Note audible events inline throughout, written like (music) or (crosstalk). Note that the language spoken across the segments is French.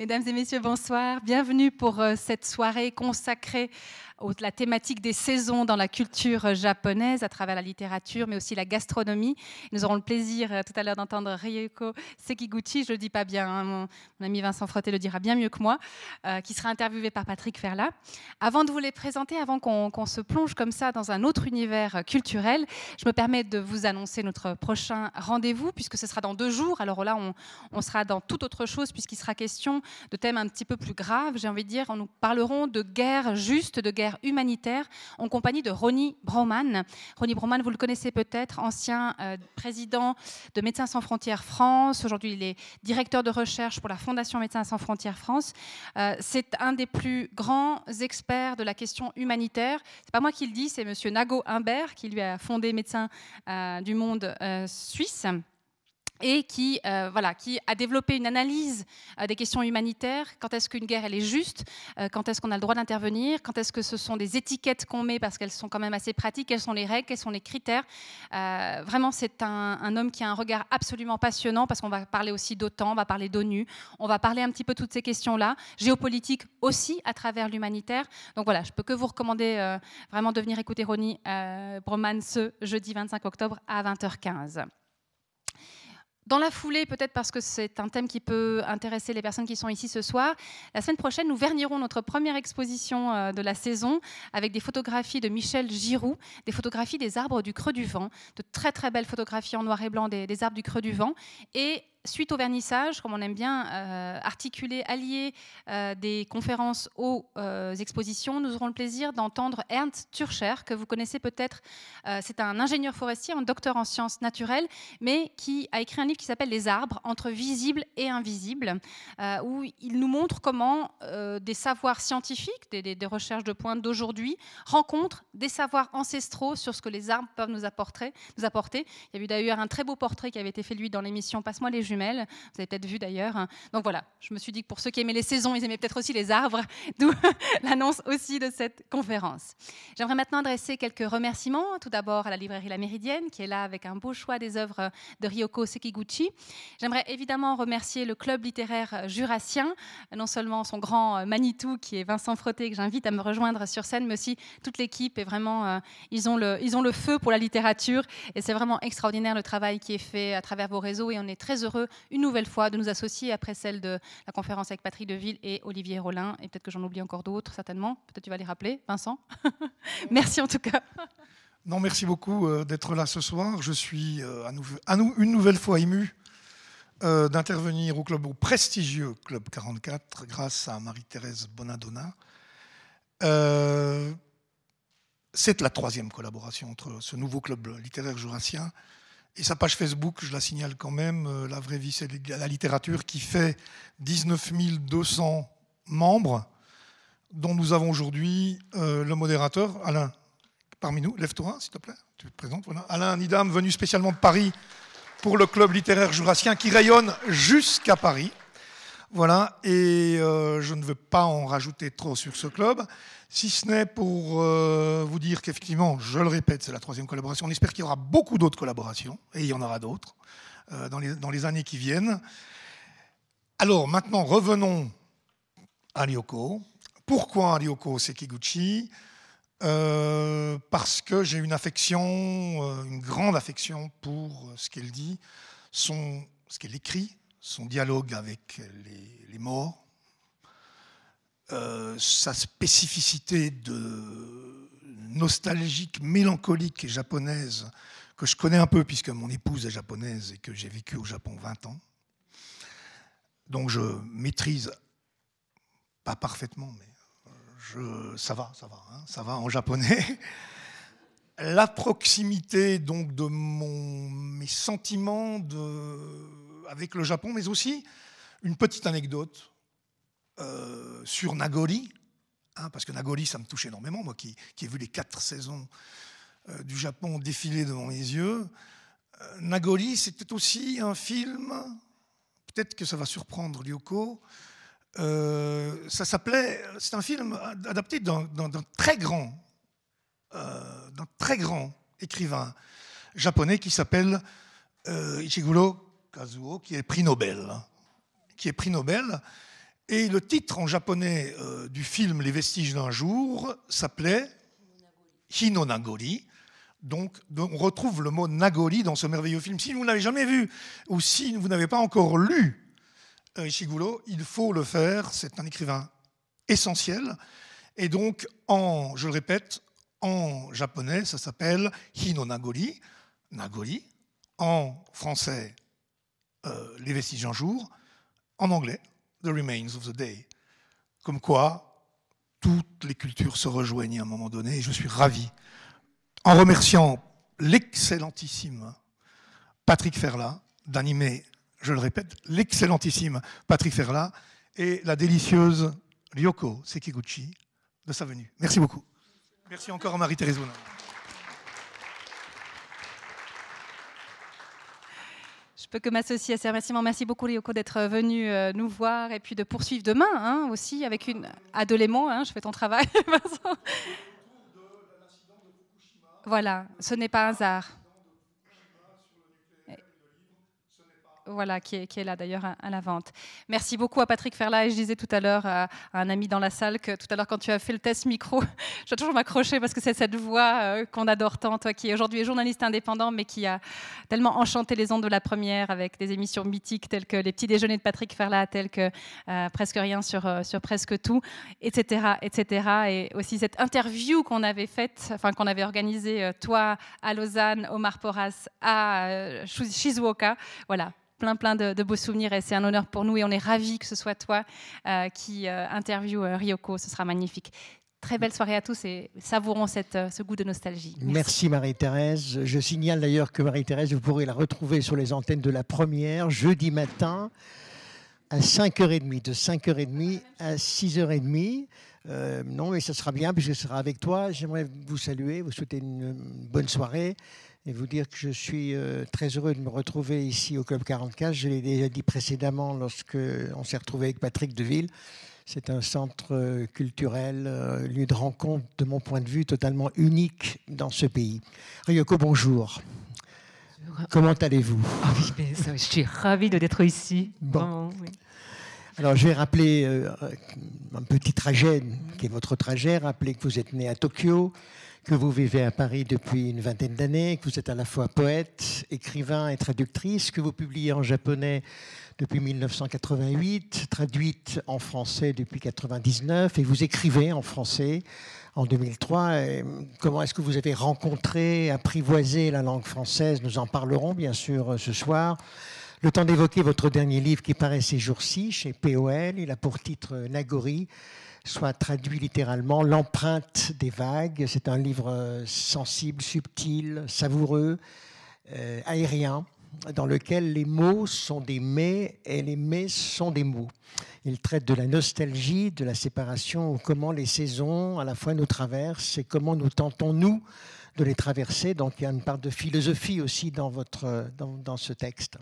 Mesdames et messieurs, bonsoir. Bienvenue pour euh, cette soirée consacrée la thématique des saisons dans la culture japonaise à travers la littérature, mais aussi la gastronomie. Nous aurons le plaisir euh, tout à l'heure d'entendre Ryoko Sekiguchi, je ne le dis pas bien, hein, mon, ami Vincent Frotté le dira bien mieux que moi, euh, qui sera interviewé par Patrick Ferla. Avant de vous les présenter, avant qu'on se plonge comme ça dans un autre univers culturel, je me permets de vous annoncer notre prochain rendez-vous, puisque ce sera dans deux jours. Alors là, on, on sera dans toute autre chose, puisqu'il sera question de thèmes un petit peu plus graves, j'ai envie de dire. Nous parlerons de guerre juste, de guerre humanitaire en compagnie de Ronnie Broman. Ronnie Broman, vous le connaissez peut-être, ancien euh, président de Médecins sans frontières France. Aujourd'hui, il est directeur de recherche pour la Fondation Médecins sans frontières France. Euh, c'est un des plus grands experts de la question humanitaire. C'est pas moi qui le dis, c'est Monsieur Nago Humbert qui lui a fondé Médecins euh, du Monde suisse et qui, euh, voilà, qui a développé une analyse euh, des questions humanitaires. Quand est-ce qu'une guerre elle est juste? Euh, Quand est-ce qu'on a le droit d'intervenir? Quand est-ce que ce sont des étiquettes qu'on met parce qu'elles sont quand même assez pratiques? Quelles sont les règles? Quels sont les critères? Vraiment, c'est un, homme qui a un regard absolument passionnant parce qu'on va parler aussi d'OTAN, on va parler d'ONU, on va parler un petit peu toutes ces questions-là, géopolitique aussi à travers l'humanitaire. Donc voilà, je peux que vous recommander vraiment de venir écouter Ronnie Broman ce jeudi 25 octobre à 20h15. Dans la foulée, peut-être parce que c'est un thème qui peut intéresser les personnes qui sont ici ce soir, la semaine prochaine, nous vernirons notre première exposition euh, de la saison avec des photographies de Michel Giroux, des photographies des arbres du creux du vent, de très très belles photographies en noir et blanc des, des arbres du creux du vent. Et suite au vernissage, comme on aime bien euh, articuler, allier euh, des conférences aux euh, expositions, nous aurons le plaisir d'entendre Ernst Turcher, que vous connaissez peut-être. c'est un ingénieur forestier, un docteur en sciences naturelles, mais qui a écrit un livre qui s'appelle Les arbres, entre visibles et invisibles, où il nous montre comment des savoirs scientifiques, des, recherches de pointe d'aujourd'hui, rencontrent des savoirs ancestraux sur ce que les arbres peuvent nous apporter. Nous apporter. Il y a eu d'ailleurs un très beau portrait qui avait été fait lui dans l'émission Passe-moi les Vous avez peut-être vu d'ailleurs. Donc voilà, je me suis dit que pour ceux qui aimaient les saisons, ils aimaient peut-être aussi les arbres, (laughs) d'où (laughs) l'annonce aussi de cette conférence. J'aimerais maintenant adresser quelques remerciements. Tout d'abord à la librairie La Méridienne, qui est là avec un beau choix des œuvres de Ryoko Sekiguchi. J'aimerais évidemment remercier le club littéraire jurassien, non seulement son grand Manitou, qui est Vincent Frotté, que j'invite à me rejoindre sur scène, mais aussi toute l'équipe. Et vraiment, euh, ils, ont le, ils ont le feu pour la littérature. Et c'est vraiment extraordinaire le travail qui est fait à travers vos réseaux. Et on est très heureux une nouvelle fois de nous associer après celle de la conférence avec Patrick Deville et Olivier Rollin. Et peut-être que j'en oublie encore d'autres, certainement. Peut-être tu vas les rappeler, Vincent. (laughs) merci en tout cas. Non, merci beaucoup euh, d'être là ce soir. Je suis euh, à, nous, une nouvelle fois ému euh, d'intervenir au club, au prestigieux Club 44, grâce à Marie-Thérèse Bonadonna. c'est la troisième collaboration entre ce nouveau club littéraire jurassien et sa page Facebook, je la signale quand même, euh, La vraie vie, c'est la littérature, qui fait 19 200 membres, dont nous avons aujourd'hui euh, le modérateur, Alain, parmi nous. Lève-toi, s'il te plaît. Tu te présentes. Alain Nidam, venu spécialement de Paris pour le club littéraire jurassien qui rayonne jusqu'à Paris. Voilà, et euh, je ne veux pas en rajouter trop sur ce club si ce n'est pour euh, vous dire qu'effectivement, je le répète, c'est la troisième collaboration. On espère qu'il y aura beaucoup d'autres collaborations, et il y en aura d'autres euh, dans, les, années qui viennent. Alors maintenant, revenons à Ryoko. Pourquoi Ryoko Sekiguchi? Parce que j'ai une affection, une grande affection pour ce qu'elle dit, ce qu'elle écrit, son dialogue avec les morts, euh, sa spécificité de nostalgique, mélancolique et japonaise, que je connais un peu puisque mon épouse est japonaise et que j'ai vécu au Japon 20 ans. Donc je maîtrise, pas parfaitement, mais je, ça va, ça va, hein, ça va en japonais. La proximité donc de mon, mes sentiments de, avec le Japon, mais aussi une petite anecdote euh, sur Nagori, hein, parce que Nagori, ça me touche énormément, moi qui, ai vu les quatre saisons euh, du Japon défiler devant mes yeux. Euh, Nagori, c'était aussi un film, peut-être que ça va surprendre Lyoko, ça s'appelait, c'est un film adapté d'un très grand, d'un très grand écrivain japonais qui s'appelle Ichiguro Kazuo, qui est prix Nobel, qui est prix Nobel Et le titre en japonais euh, du film Les vestiges d'un jour s'appelait Hinonagori. Donc, on retrouve le mot Nagori dans ce merveilleux film. Si vous ne l'avez jamais vu ou si vous n'avez pas encore lu euh, Ishiguro, il faut le faire. C'est un écrivain essentiel. Et donc, en, je le répète, en japonais, ça s'appelle Hinonagori. Nagori. En français, euh, Les vestiges d'un jour. En anglais, The Remains of the Day. Comme quoi, toutes les cultures se rejoignent à un moment donné. Et je suis ravi en remerciant l'excellentissime Patrick Ferla d'animer, je le répète, l'excellentissime Patrick Ferla et la délicieuse Ryoko Sekiguchi de sa venue. Merci beaucoup. Merci encore à Marie-Thérèse peux que m'associer à ces remerciements. Merci beaucoup, Ryoko, d'être venu euh, nous voir et puis de poursuivre demain hein, aussi avec une. À hein, je fais ton travail, (laughs) Voilà, ce n'est pas un hasard. Voilà, qui est, là d'ailleurs à, la vente. Merci beaucoup à Patrick Ferla. Et je disais tout à l'heure à, un ami dans la salle que tout à l'heure, quand tu as fait le test micro, (laughs) je dois toujours m'accrocher parce que c'est cette voix euh, qu'on adore tant, toi qui aujourd'hui est journaliste indépendant, mais qui a tellement enchanté les ondes de la première avec des émissions mythiques telles que Les petits déjeuners de Patrick Ferla, telles que euh, Presque rien sur, euh, sur presque tout, etc., etc. Et aussi cette interview qu'on avait faite, enfin qu'on avait organisée, toi à Lausanne, Omar Porras à Shizuoka. Voilà, plein, plein de, beaux souvenirs et c'est un honneur pour nous et on est ravis que ce soit toi euh, qui euh, interviewe euh, Ryoko. Ce sera magnifique. Très belle soirée à tous et savourons cette, ce goût de nostalgie. Merci, Marie-Thérèse. Je signale d'ailleurs que Marie-Thérèse, vous pourrez la retrouver sur les antennes de la première jeudi matin à 5h30, de 5h30 à 6h30. non, mais ça sera bien puisque ce sera avec toi. J'aimerais vous saluer, vous souhaiter une bonne soirée et vous dire que je suis euh, très heureux de me retrouver ici au Club 44. Je l'ai déjà dit précédemment lorsque on s'est retrouvé avec Patrick Deville. C'est un centre euh, culturel, euh, lieu de rencontre, de mon point de vue, totalement unique dans ce pays. Ryoko, bonjour. Comment allez-vous? Ah Je suis ravie d'être ici. Bon. Alors, je vais rappeler un petit trajet qui est votre trajet. Rappelez que vous êtes né à Tokyo, que vous vivez à Paris depuis une vingtaine d'années, que vous êtes à la fois poète, écrivain et traductrice, que vous publiez en japonais depuis 1988, traduite en français depuis 1999, et vous écrivez en français en 2003. comment est-ce que vous avez rencontré, apprivoisé la langue française? Nous en parlerons bien sûr ce soir. Le temps d'évoquer votre dernier livre qui paraît ces jours-ci chez POL. Il a pour titre Nagori soit traduit littéralement L'empreinte des vagues. C'est un livre euh, sensible, subtil, savoureux, euh, aérien, dans lequel les mots sont des mets et les mets sont des mots. Il traite de la nostalgie, de la séparation, comment les saisons à la fois nous traversent et comment nous tentons, nous, de les traverser. Donc il y a une part de philosophie aussi dans, votre, dans, dans ce texte.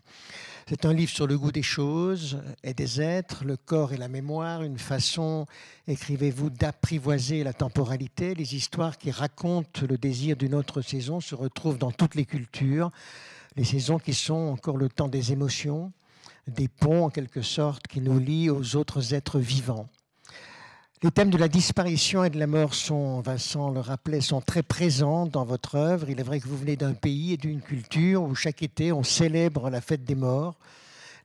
C'est un livre sur le goût des choses et des êtres, le corps et la mémoire, une façon, écrivez-vous, d'apprivoiser la temporalité. Les histoires qui racontent le désir d'une autre saison se retrouvent dans toutes les cultures. Les saisons qui sont encore le temps des émotions, des ponts en quelque sorte qui nous lient aux autres êtres vivants. Les thèmes de la disparition et de la mort sont, Vincent le rappelait, sont très présents dans votre œuvre. Il est vrai que vous venez d'un pays et d'une culture où chaque été on célèbre la fête des morts.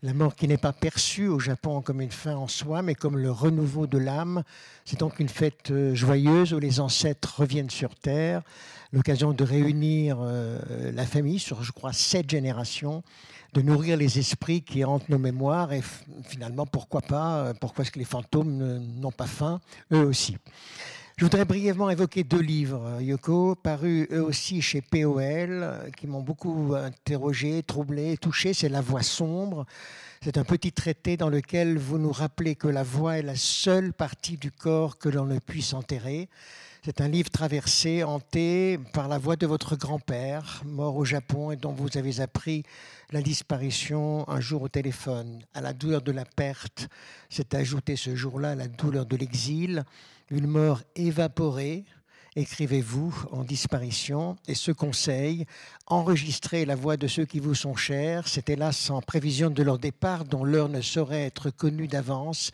La mort qui n'est pas perçue au Japon comme une fin en soi, mais comme le renouveau de l'âme. C'est donc une fête euh, joyeuse où les ancêtres reviennent sur Terre, l'occasion de réunir euh, la famille sur, je crois, sept générations de nourrir les esprits qui hantent nos mémoires et finalement, pourquoi pas, euh, pourquoi est-ce que les fantômes n'ont pas faim, eux aussi. Je voudrais brièvement évoquer deux livres, Yoko, parus eux aussi chez POL, qui m'ont beaucoup interrogé, troublé, touché. C'est La Voix sombre. C'est un petit traité dans lequel vous nous rappelez que la voix est la seule partie du corps que l'on ne puisse enterrer. C'est un livre traversé, hanté par la voix de votre grand-père, mort au Japon et dont vous avez appris la disparition un jour au téléphone. À la douleur de la perte s'est ajoutée ce jour-là la douleur de l'exil, une mort évaporée, écrivez-vous, en disparition. Et ce conseil, enregistrer la voix de ceux qui vous sont chers, c'est hélas sans prévision de leur départ, dont l'heure ne saurait être connue d'avance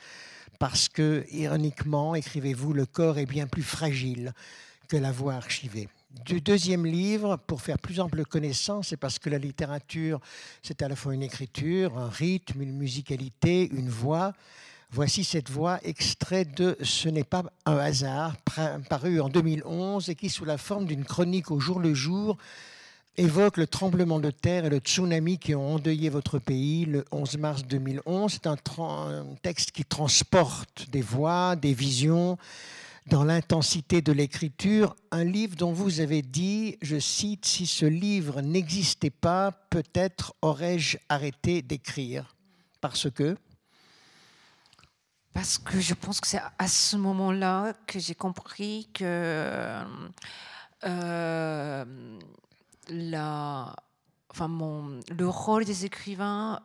parce que, ironiquement, écrivez-vous, le corps est bien plus fragile que la voix archivée. Du deuxième livre, pour faire plus ample connaissance, c'est parce que la littérature, c'est à la fois une écriture, un rythme, une musicalité, une voix. Voici cette voix extraite de Ce n'est pas un hasard, paru en 2011 et qui, sous la forme d'une chronique au jour le jour, évoque le tremblement de terre et le tsunami qui ont endeuillé votre pays le 11 mars 2011. C'est un, texte qui transporte des voix, des visions dans l'intensité de l'écriture. Un livre dont vous avez dit, je cite, Si ce livre n'existait pas, peut-être aurais-je arrêté d'écrire. Parce que? Parce que je pense que c'est à ce moment-là que j'ai compris que... Euh, la, enfin mon, le rôle des écrivains,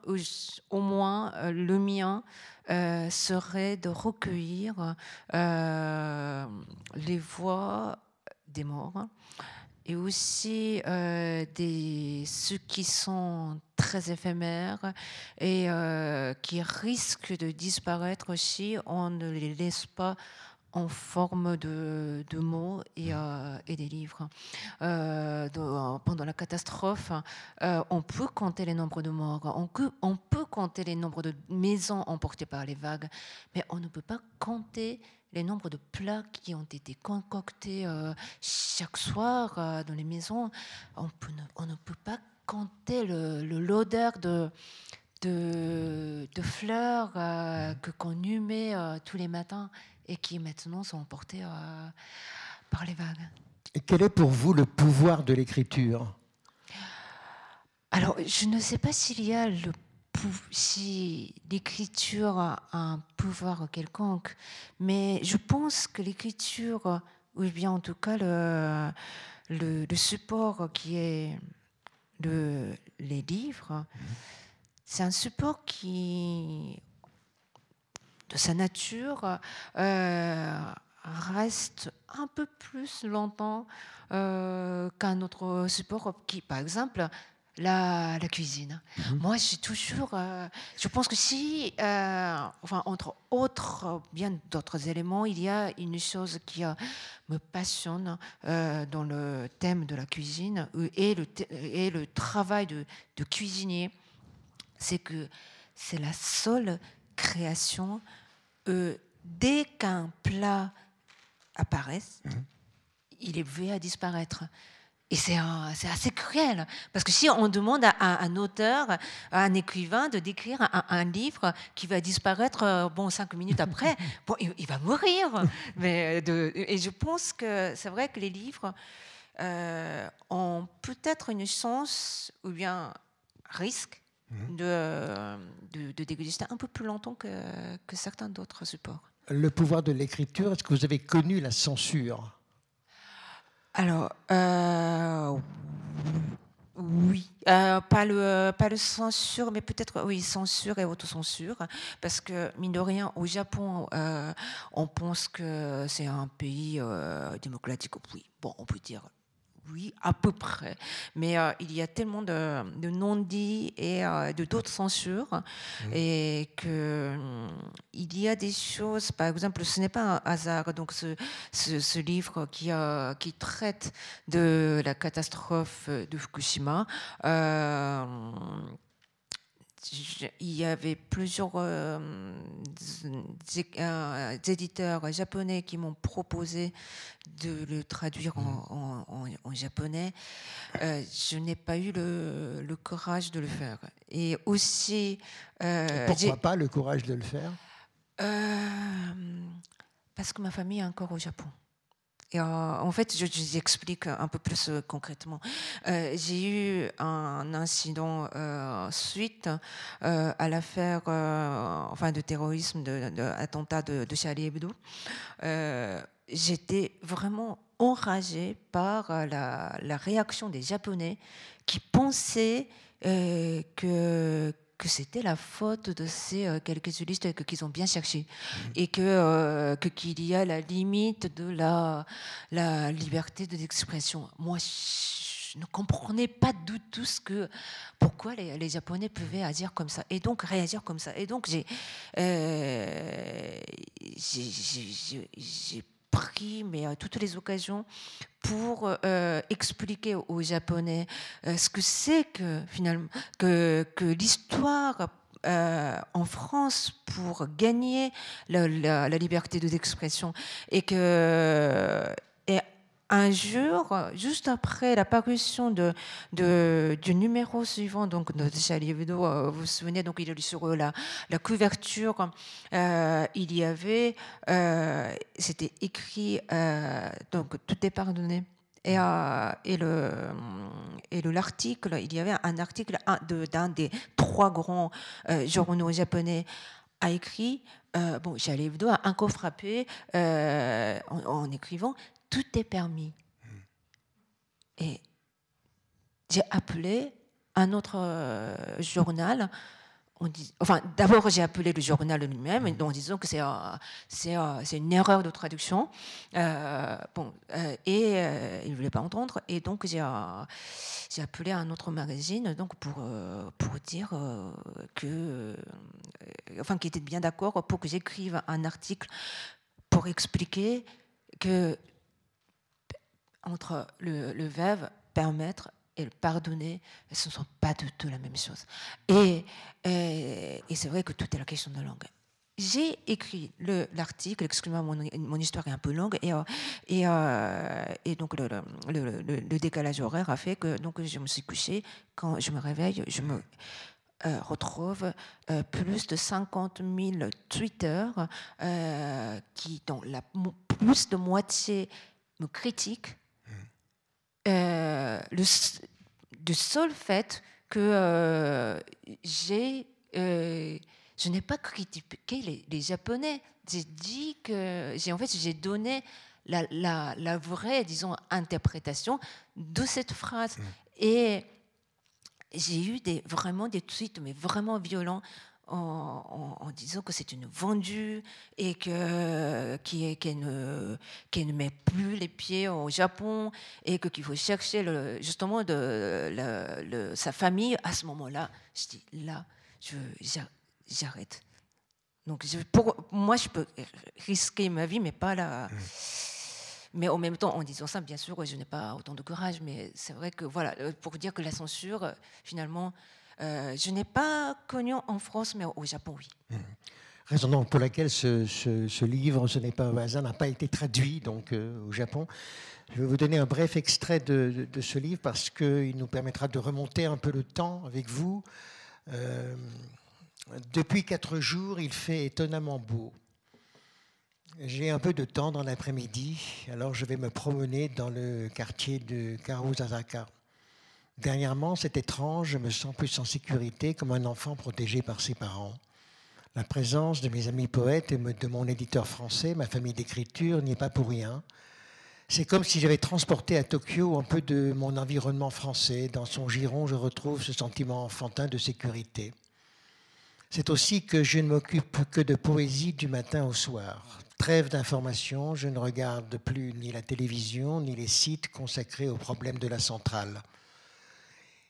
au moins euh, le mien, euh, serait de recueillir euh, les voix des morts et aussi des, ceux qui sont très éphémères et qui risquent de disparaître aussi. On ne les laisse pas en forme de, mots et, euh, et, des livres. Euh, pendant la catastrophe, euh, on peut compter les nombres de morts, on peut, on peut compter les nombres de maisons emportées par les vagues, mais on ne peut pas compter les nombres de plats qui ont été concoctés chaque soir dans les maisons. On, peut on, ne peut pas compter l'odeur de de, de fleurs que qu'on humait tous les matins et qui maintenant sont emportés euh, par les vagues. Et quel est pour vous le pouvoir de l'écriture? Alors, je ne sais pas s'il y a le si l'écriture a un pouvoir quelconque, mais je pense que l'écriture, ou bien en tout cas le, le, support qui est le, les livres, c'est un support qui de sa nature euh, reste un peu plus longtemps euh, qu'un autre support qui, par exemple, la, la cuisine. Mhm. Moi, j'ai toujours. Euh, je pense que si, enfin, entre autres, bien d'autres éléments, il y a une chose qui me passionne dans le thème de la cuisine et le, et le travail de, de cuisinier, c'est que c'est la seule création, euh, dès qu'un plat apparaît, mhm. il est voué à disparaître. Et c'est assez cruel, parce que si on demande à, un auteur, à un écrivain de décrire un, livre qui va disparaître, euh, bon, cinq minutes après, (laughs) bon, il, va mourir. Mais de, et je pense que c'est vrai que les livres euh, ont peut-être une chance, ou bien risque, Mhm. de, de, de, déguster un peu plus longtemps que, que certains d'autres supports. Le pouvoir de l'écriture, est-ce que vous avez connu la censure? Alors, euh, oui, euh, pas, le, pas le censure, mais peut-être, oui, censure et autocensure, parce que, mine de rien, au Japon, euh, on pense que c'est un pays démocratique, oui, bon, on peut dire oui, à peu près. Mais euh, il y a tellement de, non-dits et euh, de d'autres censures. Mmh. Et que hum, il y a des choses, par exemple, ce n'est pas un hasard. Donc, ce, ce, livre qui, euh, qui traite de la catastrophe de Fukushima il y avait plusieurs euh, euh, éditeurs japonais qui m'ont proposé de le traduire en, mm. japonais. Euh, je n'ai pas eu le, courage de le faire. Et aussi. pourquoi pas le courage de le faire? Parce que ma famille est encore au Japon. Euh, en fait, je, vous explique un peu plus euh, concrètement. Euh, j'ai eu un incident suite à l'affaire enfin, de terrorisme, de, de, de, Charlie Hebdo. J'étais vraiment enragée par la, la, réaction des Japonais qui pensaient que que c'était la faute de ces euh, quelques juristes qu'ils ont bien cherché mmh. et que euh, qu'il y a la limite de la, la liberté de Moi, je ne comprenais pas du tout ce que, pourquoi les, les, Japonais pouvaient agir comme ça et donc réagir comme ça. Et donc j'ai, euh, j'ai pris mais, toutes les occasions pour expliquer aux Japonais ce que c'est que finalement que, que l'histoire en France pour gagner la, la, la liberté d'expression et que un jour, juste après la parution du numéro suivant, donc de Charlie Hebdo, euh, vous vous souvenez, donc il a sur la, la couverture, euh, il y avait, euh, c'était écrit, donc tout est pardonné. Et, le l'article, il y avait un article d'un des trois grands journaux japonais a écrit, bon, Charlie Hebdo a encore frappé en écrivant tout est permis. Et j'ai appelé un autre euh, journal. On dit, enfin, d'abord, j'ai appelé le journal lui-même en disant que c'est euh, une erreur de traduction. Euh, bon, et il ne voulait pas entendre. Et donc, j'ai appelé un autre magazine donc pour, pour dire que. enfin, qui était bien d'accord pour que j'écrive un article pour expliquer que entre le, le verbe permettre et le pardonner, ce ne sont pas du tout la même chose. Et, et, c'est vrai que tout est la question de langue. J'ai écrit l'article, excusez-moi, mon, histoire est un peu longue, et, euh, et, euh, et donc le, décalage horaire a fait que donc, je me suis couchée. Quand je me réveille, je me euh, retrouve plus de 50 000 Twitter qui, dont la, plus de moitié me critiquent euh, le, seul fait que euh, j'ai, euh, je n'ai pas critiqué les, Japonais. J'ai dit que, j'ai en fait, j'ai donné la, la, la, vraie, disons, interprétation de cette phrase. Mmh. Et j'ai eu des, vraiment des tweets, mais vraiment violents, en, disant que c'est une vendue et que qu'elle ne, ne met plus les pieds au Japon et que qu'il faut chercher le, justement de, sa famille à ce moment-là. Je dis là, j'arrête. Donc pour moi, je peux risquer ma vie, mais pas là. Mmh. Mais en même temps, en disant ça, bien sûr, je n'ai pas autant de courage, mais c'est vrai que voilà, pour dire que la censure, finalement, euh, je n'ai pas connu en France, mais au Japon, oui. Mmh. Raison pour laquelle ce, livre, ce n'est pas un hasard, n'a pas été traduit donc euh, au Japon. Je vais vous donner un bref extrait de, ce livre parce qu'il nous permettra de remonter un peu le temps avec vous. Euh, depuis quatre jours, il fait étonnamment beau. J'ai un peu de temps dans l'après-midi, alors je vais me promener dans le quartier de Karuzazaka. Dernièrement, c'est étrange, je me sens plus en sécurité comme un enfant protégé par ses parents. La présence de mes amis poètes et de mon éditeur français, ma famille d'écriture, n'y est pas pour rien. C'est comme si j'avais transporté à Tokyo un peu de mon environnement français. Dans son giron, je retrouve ce sentiment enfantin de sécurité. C'est aussi que je ne m'occupe que de poésie du matin au soir. Trêve d'information, je ne regarde plus ni la télévision ni les sites consacrés aux problèmes de la centrale.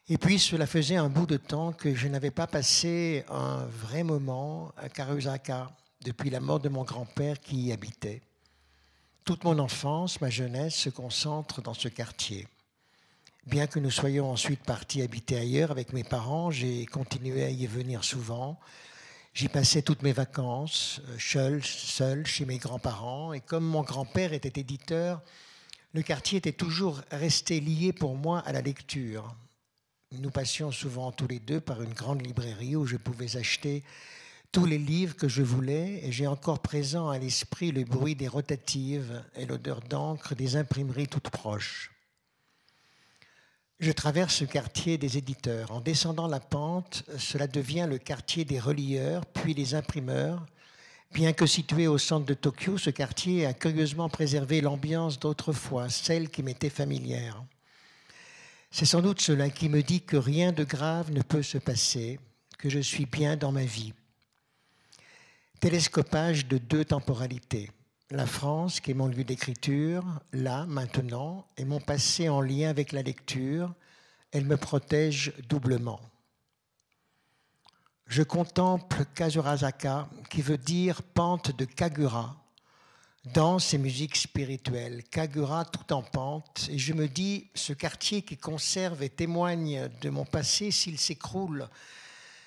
Et puis cela faisait un bout de temps que je n'avais pas passé un vrai moment à Karusaka depuis la mort de mon grand-père qui y habitait. Toute mon enfance, ma jeunesse se concentre dans ce quartier. Bien que nous soyons ensuite partis habiter ailleurs avec mes parents, j'ai continué à y venir souvent. J'y passais toutes mes vacances, euh, seul, seul chez mes grands-parents. Et comme mon grand-père était éditeur, le quartier était toujours resté lié pour moi à la lecture. Nous passions souvent tous les deux par une grande librairie où je pouvais acheter tous les livres que je voulais et j'ai encore présent à l'esprit le bruit des rotatives et l'odeur d'encre des imprimeries toutes proches. Je traverse ce quartier des éditeurs. En descendant la pente, cela devient le quartier des relieurs, puis des imprimeurs. Bien que situé au centre de Tokyo, ce quartier a curieusement préservé l'ambiance d'autrefois, celle qui m'était familière. C'est sans doute cela qui me dit que rien de grave ne peut se passer, que je suis bien dans ma vie. Télescopage de deux temporalités. La France, qui est mon lieu d'écriture, là, maintenant, et mon passé en lien avec la lecture, elle me protège doublement. Je contemple Kazurazaka, qui veut dire pente de Kagura danse et musique spirituelle, Kagura tout en pente, et je me dis, ce quartier qui conserve et témoigne de mon passé, s'il s'écroule,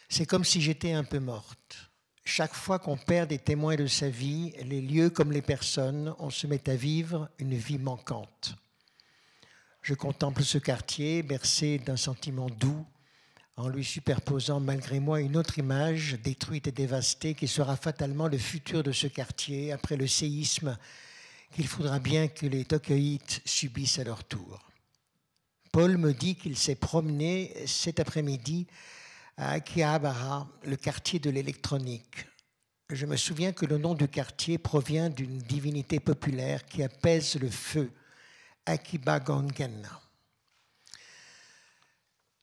c'est comme si j'étais un peu morte. Chaque fois qu'on perd des témoins de sa vie, les lieux comme les personnes, on se met à vivre une vie manquante. Je contemple ce quartier bercé d'un sentiment doux, en lui superposant malgré moi une autre image détruite et dévastée qui sera fatalement le futur de ce quartier après le séisme qu'il faudra bien que les Tokyoïtes subissent à leur tour. Paul me dit qu'il s'est promené cet après-midi à Akihabara, le quartier de l'électronique. Je me souviens que le nom du quartier provient d'une divinité populaire qui apaise le feu, Akiba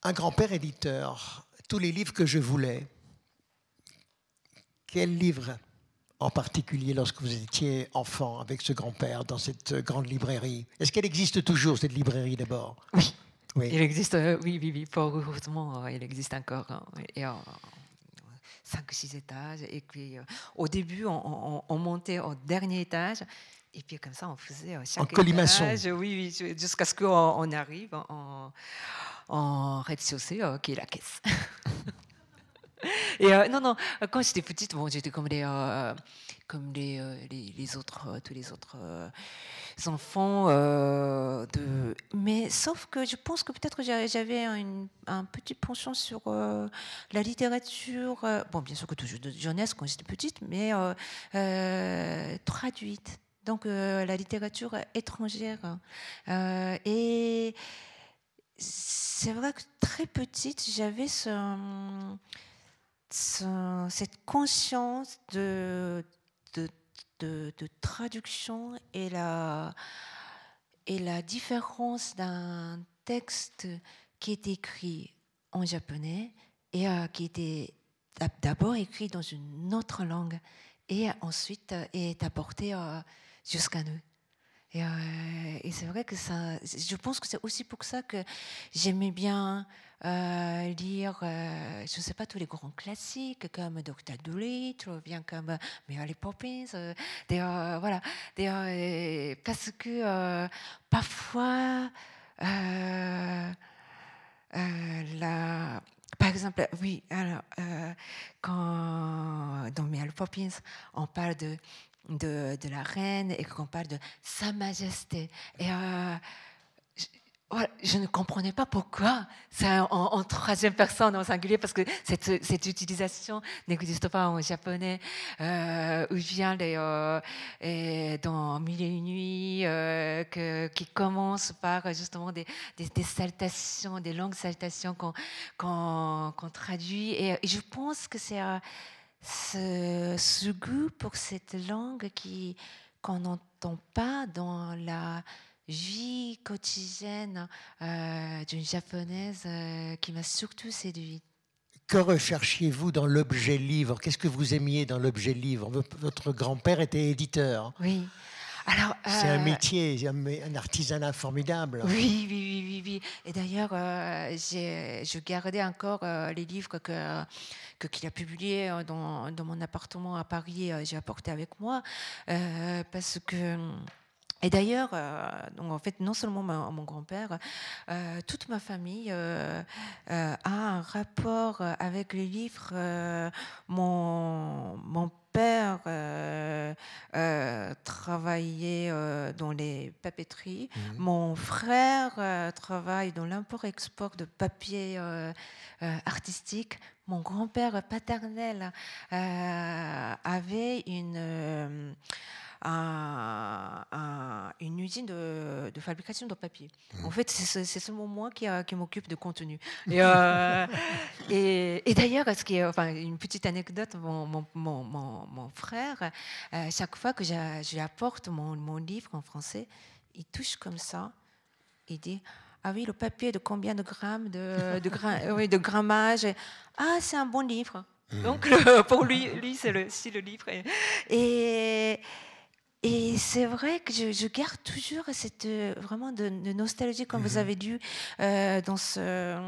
un grand-père éditeur, tous les livres que je voulais. Quel livre en particulier lorsque vous étiez enfant avec ce grand-père dans cette grande librairie? Est-ce qu'elle existe toujours, cette librairie d'abord? Oui. oui. Il existe, euh, oui, oui, oui, fort heureusement, euh, il existe encore. Hein, et, 5-6 étages. Et puis, euh, au début, on, on, montait au dernier étage. Et puis, comme ça, on faisait chaque en étage. Oui, oui, jusqu'à ce qu'on arrive en, en rez-de-chaussée, euh, qui est la caisse. (laughs) Et euh, non, non, quand j'étais petite, bon, j'étais comme les, euh, comme les, les, autres, tous les autres enfants. de... Mais sauf que je pense que peut-être j'avais un, petit penchant sur la littérature, bon, bien sûr que toujours de jeunesse quand j'étais petite, mais traduite. Donc la littérature étrangère. et c'est vrai que très petite, j'avais ce, cette conscience de, de, de, traduction et la, et la différence d'un texte qui est écrit en japonais et euh, qui était d'abord écrit dans une autre langue et ensuite euh, est apporté euh, jusqu'à nous. Euh, et, c'est vrai que ça, je pense que c'est aussi pour ça que j'aimais bien euh, lire, euh, je ne sais pas, tous les grands classiques comme Dr. Dolittle, bien comme Mary Poppins, des, voilà, parce que parfois, la, par exemple, oui, alors, quand dans Mary Poppins, on parle de de, de la reine et qu'on parle de Sa Majesté. Et euh, je, ne comprenais pas pourquoi c'est en, troisième personne, en singulier, parce que cette, cette utilisation n'existe pas en japonais, euh, où vient les, euh, et dans Mille et une nuits, que, qui commence par justement des, des, saltations, des longues saltations qu'on traduit. Et, et, je pense que c'est ce, goût pour cette langue qui qu'on n'entend pas dans la vie quotidienne euh, d'une japonaise euh, qui m'a surtout séduite. Que recherchiez-vous dans l'objet livre? Qu'est-ce que vous aimiez dans l'objet livre? Votre grand-père était éditeur. Oui c'est un euh, métier, un, artisanat formidable. Oui, oui, oui, oui. Et d'ailleurs, euh, je gardais encore euh, les livres que qu'il a publiés dans, dans, mon appartement à Paris. j'ai apporté avec moi parce que et d'ailleurs, en fait, non seulement mon grand-père, toute ma famille a un rapport avec les livres. mon, mon père euh, euh, travaillait euh, dans les papeteries. Mhm. Mon frère travaille dans l'import-export de papier artistique. Mon grand-père paternel avait une une usine de, fabrication de papier. Mmh. En fait, c'est seulement moi qui, qui m'occupe de contenu. Et, euh, (laughs) et, d'ailleurs, enfin, une petite anecdote, mon, mon, mon, mon frère, euh, chaque fois que je, lui apporte mon, livre en français, il touche comme ça, il dit ah oui, le papier de combien de grammes de, de, oui, de grammage? Ah, c'est un bon livre. Mmh. Donc, pour lui, lui c'est le, le livre. et, et c'est vrai que je, garde toujours cette vraiment de, nostalgie, comme vous mhm. avez lu dans ce,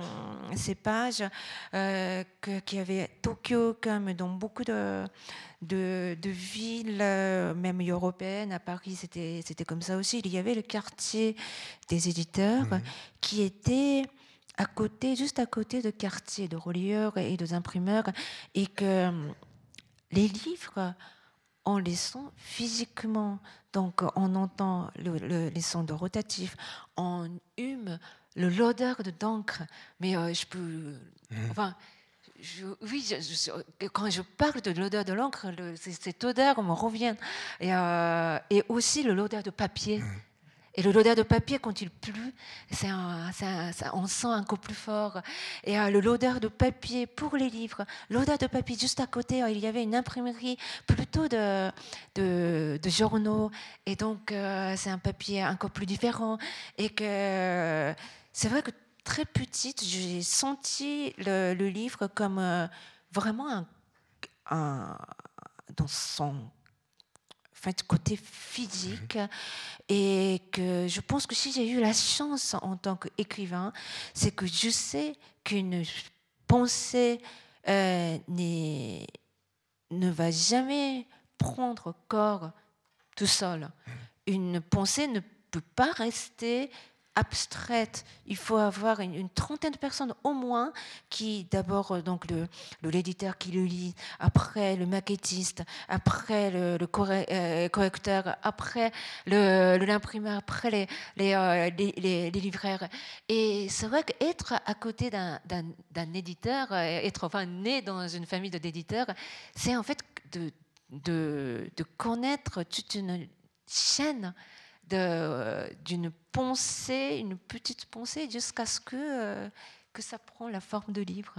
ces pages, qu'il y avait Tokyo comme dans beaucoup de de, villes, euh, même européennes. À Paris, c'était comme ça aussi. Il y avait le quartier des éditeurs mhm. qui était à côté, juste à côté de quartier de relieurs et de imprimeurs, et que euh, les livres, on les sent physiquement. Donc, on entend les sons de rotatif, on hume l'odeur de d'encre. Mais euh, je peux. Mhm. Enfin, oui, quand je parle de l'odeur de l'encre, cette odeur me revient. Et, euh, et aussi l'odeur de papier. Mmh. Et l'odeur de papier, quand il pleut, on sent encore plus fort. Et euh, l'odeur de papier pour les livres, l'odeur de papier juste à côté, il y avait une imprimerie plutôt de, de, journaux. Et donc, euh, c'est un papier encore plus différent. Et que c'est vrai que très petite, j'ai senti le, livre comme euh, vraiment un, dans son fait, côté physique et que je pense que si j'ai eu la chance en tant qu'écrivain, c'est que je sais qu'une pensée euh, ne va jamais prendre corps tout seul. Mhm. Une pensée ne peut pas rester abstraite. Il faut avoir une, trentaine de personnes au moins qui, d'abord, euh, donc le, l'éditeur qui le lit, après le maquettiste, après le, euh, correcteur, après le, l'imprimeur, après les, les, euh, les, libraires. Et c'est vrai qu'être à côté d'un, d'un, éditeur, être enfin né dans une famille d'éditeurs, c'est en fait de, de, de connaître toute une chaîne d'une pensée, une petite pensée, jusqu'à ce que, euh, que ça prend la forme de livre.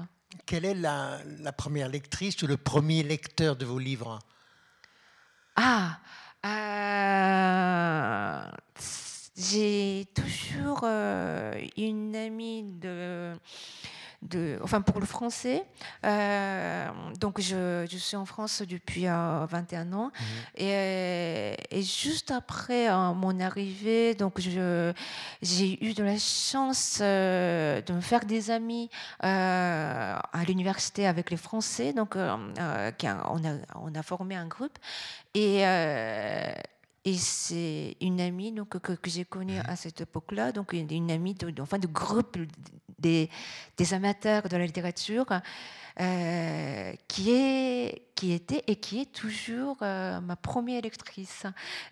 Quelle est la, la, première lectrice ou le premier lecteur de vos livres? Ah, euh, j'ai toujours euh, une amie de enfin pour le français. Euh, donc je, je, suis en France depuis 21 euh, ans. Mhm. Et, et, juste après euh, mon arrivée, donc j'ai eu de la chance de me faire des amis à l'université avec les Français. Donc on, a, on a formé un groupe. Et et c'est une amie donc, que, j'ai connue à cette époque-là, donc une, amie de, de groupe des, amateurs de la littérature, euh, qui, est, qui était et qui est toujours euh, ma première lectrice.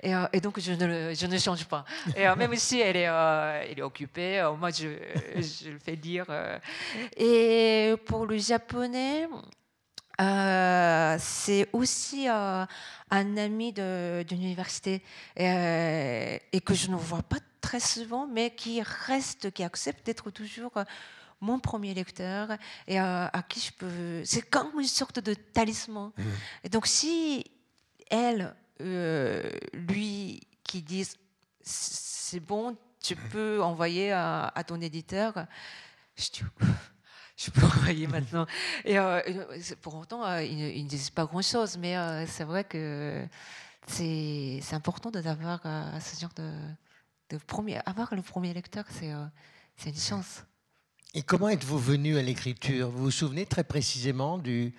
Et, euh, donc, je ne, je ne, change pas. Même si elle est, elle est occupée, moi, je, je le fais lire. Et pour le japonais, euh, c'est aussi euh, un ami de, l'université euh, et que je ne vois pas très souvent, mais qui reste, qui accepte d'être toujours mon premier lecteur et à qui je peux. C'est comme une sorte de talisman. Mmh. Et donc, si elle, lui, qui dit c'est bon, tu mmh. peux envoyer à, à ton éditeur, je dis (laughs) je peux envoyer maintenant. Et euh, pour autant, euh, ils, ne disent pas grand-chose, mais euh, c'est vrai que c'est important d'avoir ce genre de, de, premier. Avoir le premier lecteur, c'est une chance. Et comment êtes-vous venu à l'écriture? Vous vous souvenez très précisément du,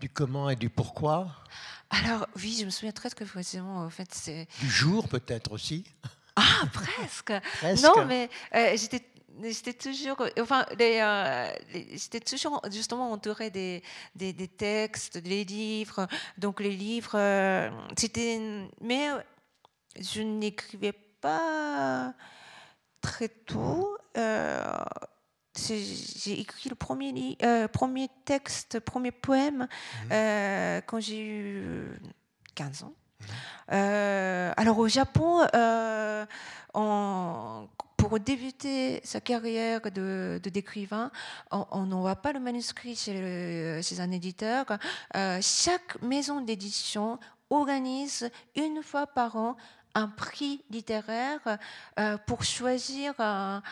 du comment et du pourquoi? Alors oui, je me souviens très très précisément. En fait, c'est du jour peut-être aussi? Ah presque. (laughs) presque. Non, mais j'étais j'étais toujours, enfin, euh, j'étais toujours justement entourée des, des, des, textes, des livres. Donc les livres, euh, c'était, mais je n'écrivais pas très tôt. Euh, j'ai écrit le premier, premier texte, premier poème mmh. quand j'ai eu 15 ans. Mmh. alors au Japon, on, pour débuter sa carrière de, d'écrivain, on n'envoie pas le manuscrit chez, chez un éditeur. Euh, chaque maison d'édition organise une fois par an un prix littéraire euh, pour choisir un,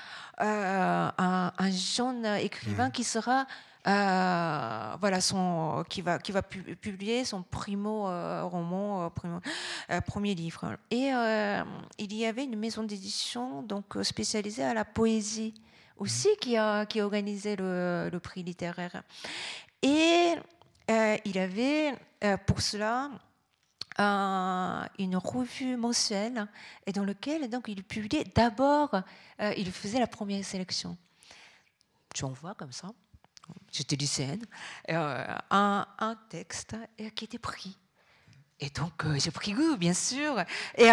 euh, un, jeune écrivain mmh. qui sera voilà, son, qui, va, qui va publier son primo roman, primo, premier livre. Et il y avait une maison d'édition donc spécialisée à la poésie aussi qui a, qui a organisé le, le prix littéraire. Et il avait pour cela une revue mensuelle et dans lequel donc il publiait d'abord, euh, il faisait la première sélection. Tu vois comme ça, j'étais lycéenne, euh, un, un, texte qui était pris. Et donc, euh, j'ai pris goût, bien sûr. Et,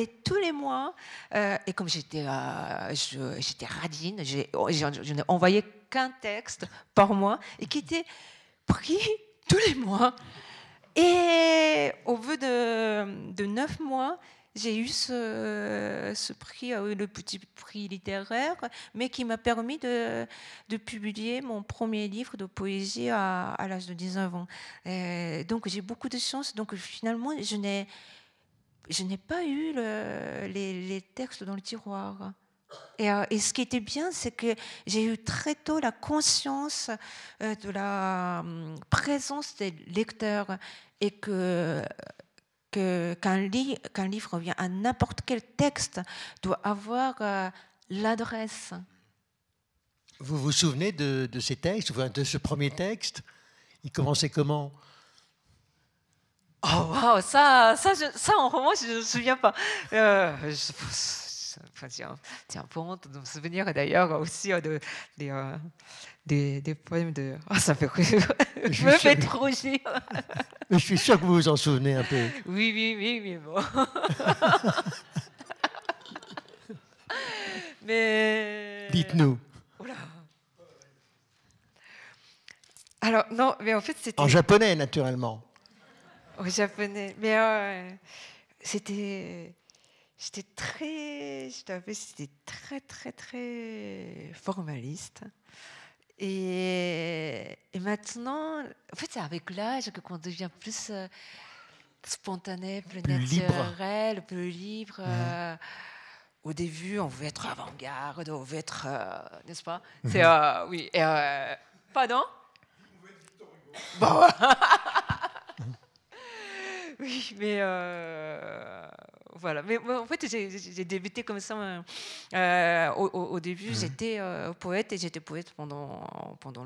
et tous les mois, et comme j'étais radine, je n'ai envoyé qu'un texte par mois et qui était pris (laughs) tous les mois. Et au bout de, neuf mois, j'ai eu ce, prix, euh, le petit prix littéraire, mais qui m'a permis de, publier mon premier livre de poésie à, l'âge de 19 ans. donc j'ai beaucoup de chance. Donc finalement, je n'ai, pas eu les, textes dans le tiroir. Et, euh, et, ce qui était bien, c'est que j'ai eu très tôt la conscience euh, de la hum, présence des lecteurs et que qu'un livre vient à n'importe quel texte doit avoir euh, l'adresse. Vous vous souvenez de, ces textes, de ce premier texte Il commençait comment Oh, wow, ça, ça, ça, en roman, je ne me souviens pas. Euh, enfin, tiens, pour honte de me souvenir d'ailleurs aussi euh, de, des, euh, des, poèmes de. (laughs) Oh, ça fait. (laughs) je me fais trop. (laughs) Mais je suis sûr que vous vous en souvenez un peu. Oui, oui, oui, mais bon. mais. Dites-nous. Alors, non, mais en fait, c'était. En japonais, naturellement. En japonais. Mais euh, c'était J'étais très, c'était très, très, très formaliste. Et, et maintenant, en fait, c'est avec l'âge que qu'on devient plus euh, spontané, plus, naturel, libre. plus libre. Euh, au début, on veut être avant-garde, on veut être, euh, n'est-ce pas? Mhm. C'est oui. Et, pardon? Bon. (laughs) oui, mais voilà. Mais en fait, j'ai débuté comme ça. Euh, au, début, mmh. j'étais euh, poète et j'étais poète pendant, pendant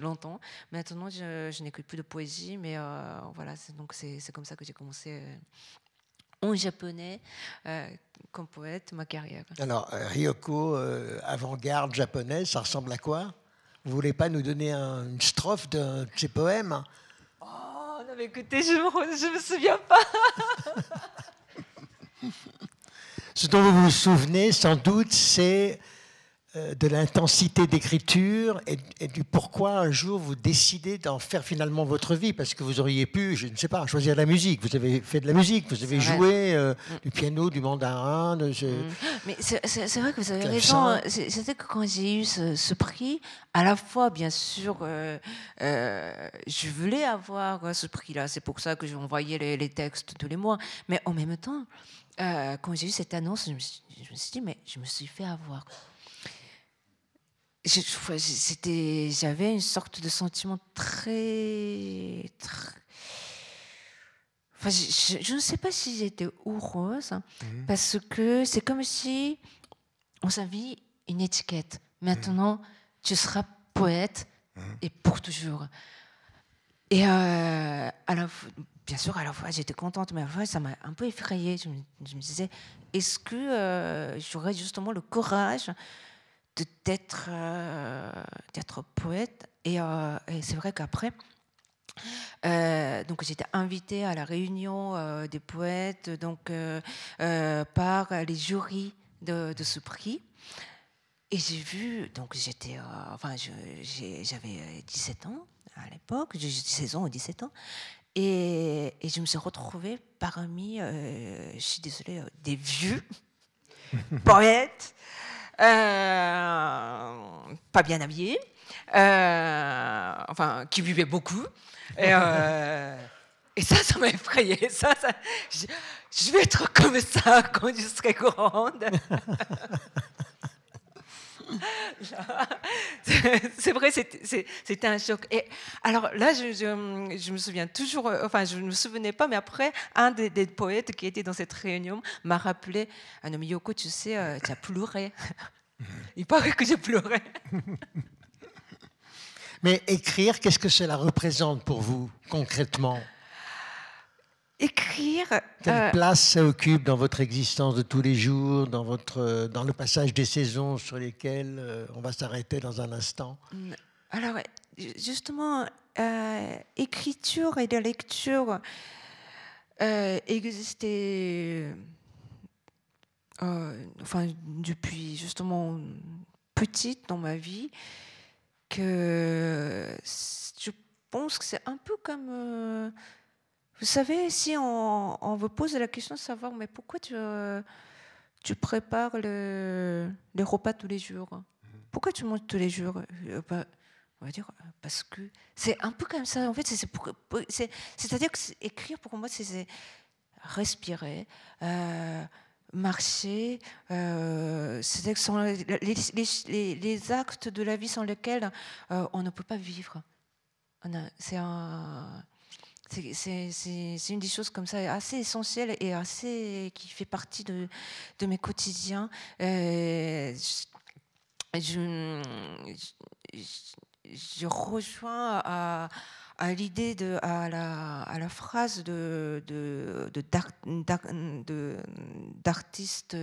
longtemps. Maintenant, je, n'écris plus de poésie, mais euh, voilà, donc c'est comme ça que j'ai commencé en japonais comme poète ma carrière. Alors, Ryoko, avant-garde japonaise, ça ressemble à quoi? Vous voulez pas nous donner une strophe de, de ses poèmes? Oh, non, mais écoutez, je ne me, me souviens pas. (laughs) Ce dont vous vous souvenez sans doute, c'est euh, de l'intensité d'écriture et, du pourquoi un jour vous décidez d'en faire finalement votre vie, parce que vous auriez pu, je ne sais pas, choisir la musique. Vous avez fait de la musique, vous avez joué euh, mm. du piano, du mandarin. De, mm. Mais c'est vrai que vous avez raison. C'était que quand j'ai eu ce, prix, à la fois, bien sûr, euh, je voulais avoir ce prix-là. C'est pour ça que j'envoyais les, les textes tous les mois. Mais en même temps, euh, quand j'ai eu cette annonce, je me, suis, dit, mais je me suis fait avoir. J'avais une sorte de sentiment très, Enfin, je, ne sais pas si j'étais heureuse, mhm. parce que c'est comme si on s'avait une étiquette. Maintenant, tu seras poète mhm. et pour toujours. Et euh, à la, bien sûr, à la fois, j'étais contente, mais à la fois, ça m'a un peu effrayée. Je me, disais, est-ce que euh, j'aurais justement le courage d'être euh, poète? Et, euh, et c'est vrai qu'après, donc j'étais invitée à la réunion des poètes donc par les jurys de, de ce prix. Et j'ai vu, donc j'étais, enfin, j'avais 17 ans à l'époque, j'ai 16 ans ou 17 ans, et, je me suis retrouvée parmi, euh, je suis désolée, euh, des vieux (laughs) poètes, euh, pas bien habillés, enfin, qui buvaient beaucoup. Et, (laughs) et ça, ça m'a effrayée. Ça, ça, je, je, vais être comme ça quand je serai grande. (laughs) (laughs) c'est vrai, c'était un choc. Et alors là, je, je, me souviens toujours, euh, enfin, je ne me souvenais pas, mais après, un des, poètes qui était dans cette réunion m'a rappelé Ah non, mais Yoko, tu sais, euh, tu as pleuré. (laughs) Il paraît que j'ai pleuré. (laughs) mais écrire, qu'est-ce que cela représente pour vous, concrètement? Écrire. Quelle euh, place ça occupe dans votre existence de tous les jours, dans, votre, euh, dans le passage des saisons sur lesquelles euh, on va s'arrêter dans un instant? Mm. Alors, justement, écriture et de lecture existaient enfin, depuis justement petite dans ma vie, que je pense que c'est un peu comme vous savez, si on, vous pose la question de savoir, mais pourquoi tu, euh, tu prépares le, les repas tous les jours? Pourquoi tu manges tous les jours? Euh, bah, On va dire, parce que c'est un peu comme ça. En fait, c'est-à-dire que écrire, pour moi, c'est respirer. Euh, marcher, c'est que sont les, les, les, actes de la vie sans lesquels on ne peut pas vivre. C'est un, c'est une des choses comme ça assez essentielle et assez qui fait partie de, de mes quotidiens. Euh, je, rejoins à l'idée de à la, à la phrase de, de, de, d'artiste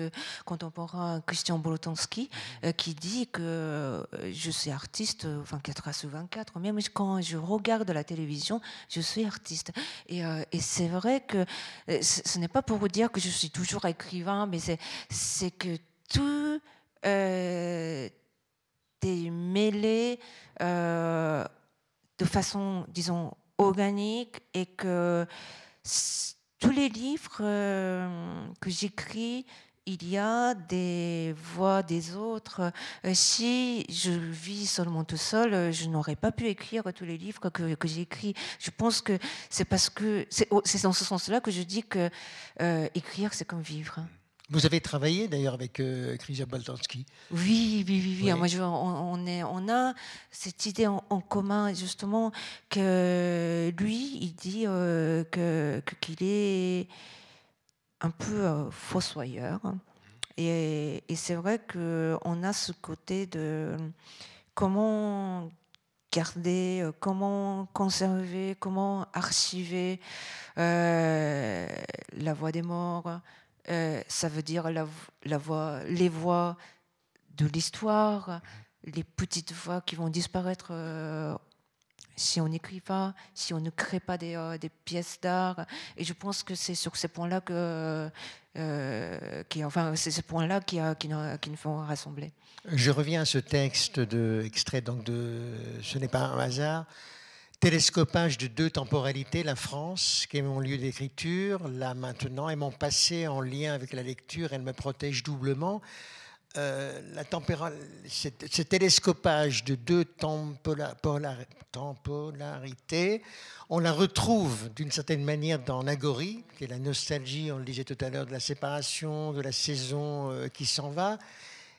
contemporain Christian Bolotansky mhm. euh, qui dit que euh, je suis artiste 24 heures sur 24 même quand je regarde la télévision je suis artiste et, euh, et c'est vrai que ce n'est pas pour vous dire que je suis toujours écrivain mais c'est, c'est que tout est mêlé de façon, disons, organique et que tous les livres euh, que j'écris, il y a des voix des autres. Euh, si je vis seulement tout seul, je n'aurais pas pu écrire tous les livres que, que j'ai écrits. Je pense que c'est parce que c'est dans ce sens-là que je dis que euh, écrire, c'est comme vivre. Vous avez travaillé d'ailleurs avec euh, Boltanski oui, oui, oui, oui. Moi, on, est, on a cette idée en, commun, justement, que lui, il dit euh, que qu'il est un peu euh, fossoyeur. Et, et c'est vrai qu'on a ce côté de comment garder, euh, comment conserver, comment archiver euh, la voix des morts, euh, ça veut dire les voix de l'histoire, les petites voix qui vont disparaître euh, si on n'écrit pas, si on ne crée pas des, euh, pièces d'art. Et je pense que c'est sur ces points-là que, c'est ces points-là qui, qui, qui, nous font rassembler. Je reviens à ce texte de, extrait donc de Ce n'est pas un hasard télescopage de deux temporalités, la France, qui est mon lieu d'écriture, là maintenant, et mon passé en lien avec la lecture, elle me protège doublement. Euh, ce télescopage de deux temporalités, on la retrouve d'une certaine manière dans Nagori, qui est la nostalgie, on le disait tout à l'heure, de la séparation, de la saison euh, qui s'en va.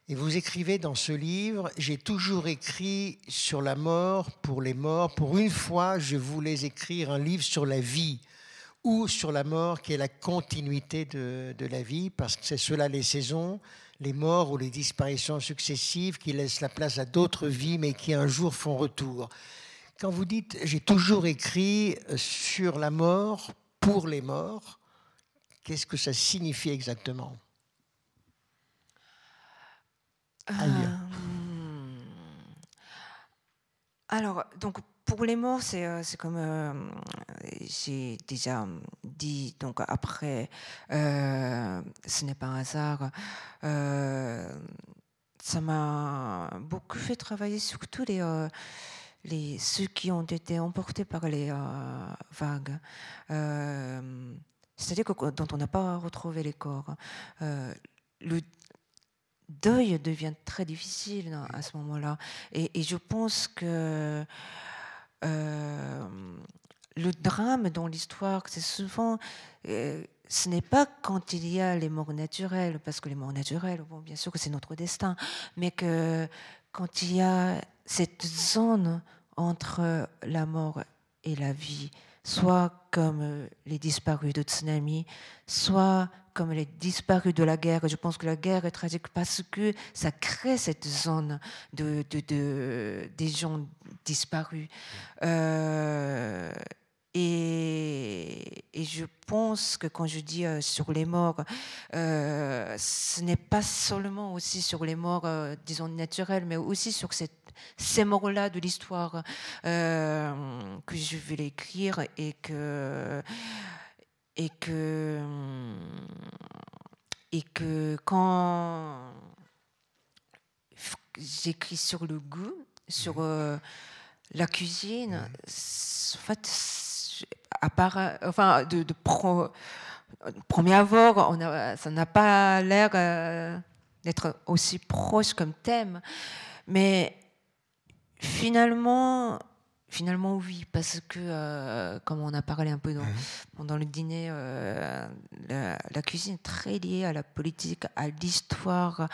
Et vous écrivez dans ce livre, j'ai toujours écrit sur la mort, pour les morts. Pour une fois, je voulais écrire un livre sur la vie ou sur la mort qui est la continuité de, la vie, parce que c'est cela les saisons, les morts ou les disparitions successives qui laissent la place à d'autres vies, mais qui un jour font retour. Quand vous dites j'ai toujours écrit sur la mort, pour les morts, qu'est-ce que ça signifie exactement? Euh, alors, donc pour les morts, c'est euh, comme euh, j'ai déjà dit, donc après, ce n'est pas un hasard. ça m'a beaucoup fait travailler surtout les, ceux qui ont été emportés par les vagues. C'est-à-dire dont on n'a pas retrouvé les corps. Deuil devient très difficile à ce moment-là. Et, je pense que euh, le drame dans l'histoire, c'est souvent, euh, ce n'est pas quand il y a les morts naturelles, parce que les morts naturelles, bon, bien sûr que c'est notre destin, mais que quand il y a cette zone entre la mort et la vie, soit comme les disparus de tsunami, soit comme les disparus de la guerre. Je pense que la guerre est tragique parce que ça crée cette zone de, de, des gens disparus. Euh, et, je pense que quand je dis euh, sur les morts, euh, ce n'est pas seulement aussi sur les morts, disons, naturelles, mais aussi sur ces morts-là de l'histoire que je vais l'écrire et que et que, et que quand j'écris sur le goût, sur euh, la cuisine, en fait, à part, enfin, de, de premier abord, on a, ça n'a pas l'air euh, d'être aussi proche comme thème, mais finalement, Finalement, oui, parce que, euh, comme on a parlé un peu dans, mhm. pendant le dîner, euh, la, cuisine est très liée à la politique, à l'histoire.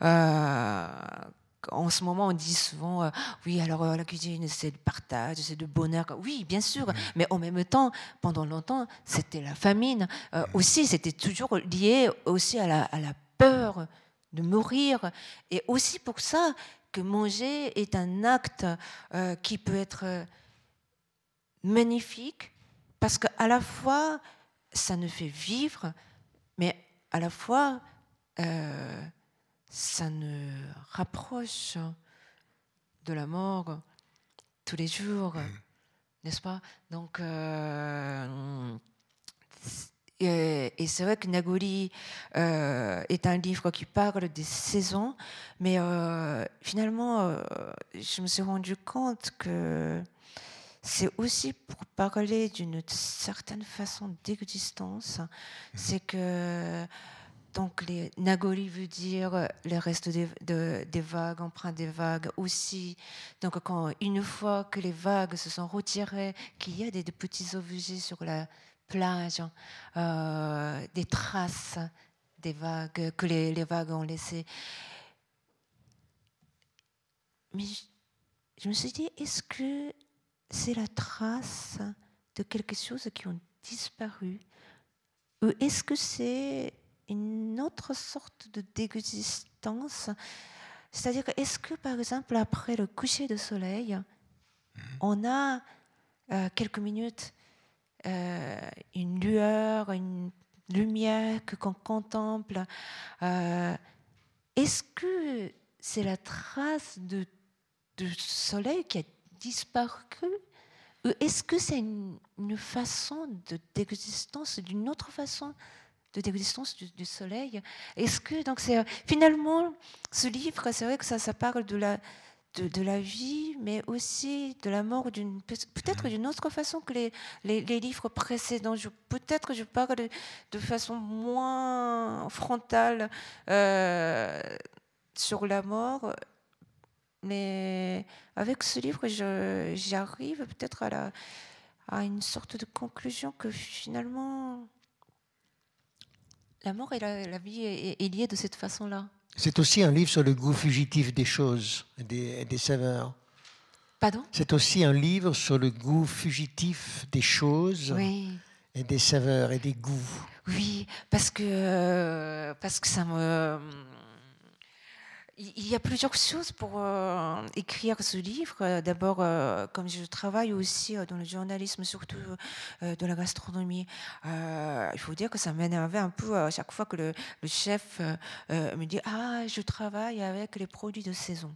Euh, en ce moment, on dit souvent, oui, alors la cuisine, c'est le partage, c'est le bonheur. Oui, bien sûr, mhm. mais en même temps, pendant longtemps, c'était la famine. Mhm. Aussi, c'était toujours lié aussi à la, à la peur de mourir. Et aussi pour ça, que manger est un acte euh, qui peut être euh, magnifique parce qu'à la fois ça nous fait vivre, mais à la fois euh, ça nous rapproche de la mort tous les jours, mm. n'est-ce pas? Donc et, c'est vrai que Nagori euh, est un livre qui parle des saisons, mais euh, finalement, euh, je me suis rendu compte que c'est aussi pour parler d'une certaine façon d'existence. Mhm. C'est que donc les Nagori veut dire les restes des, des vagues, empreintes des vagues aussi. Donc quand une fois que les vagues se sont retirées, qu'il y a des petits objets sur la plage, euh, des traces des vagues que les, vagues ont laissées. Mais je, me suis dit, est-ce que c'est la trace de quelque chose qui ont disparu? Ou est-ce que c'est une autre sorte de d'existence C'est-à-dire, est-ce que par exemple, après le coucher de soleil, mhm. on a euh, quelques minutes euh, une lueur, une lumière que qu'on contemple. Euh, est-ce que c'est la trace de, soleil qui a disparu? Est-ce que c'est une, façon d'existence, d'une autre façon de d'existence du, soleil? Est-ce que donc c'est finalement ce livre, c'est vrai que ça, ça parle de la de, la vie, mais aussi de la mort d'une peut-être d'une autre façon que les, les, livres précédents. Peut-être je parle de, façon moins frontale euh, sur la mort, mais avec ce livre, j'arrive peut-être à, la, à une sorte de conclusion que finalement, la mort et la, vie est liée de cette façon-là. C'est aussi un livre sur le goût fugitif des choses et des, saveurs. Pardon? C'est aussi un livre sur le goût fugitif des choses et des saveurs et des goûts. Oui, parce que, euh, parce que ça me il y a plusieurs choses pour euh, écrire ce livre. D'abord, euh, comme je travaille aussi euh, dans le journalisme, surtout de la gastronomie, il faut dire que ça m'énervait un peu à chaque fois que le chef me dit Ah, je travaille avec les produits de saison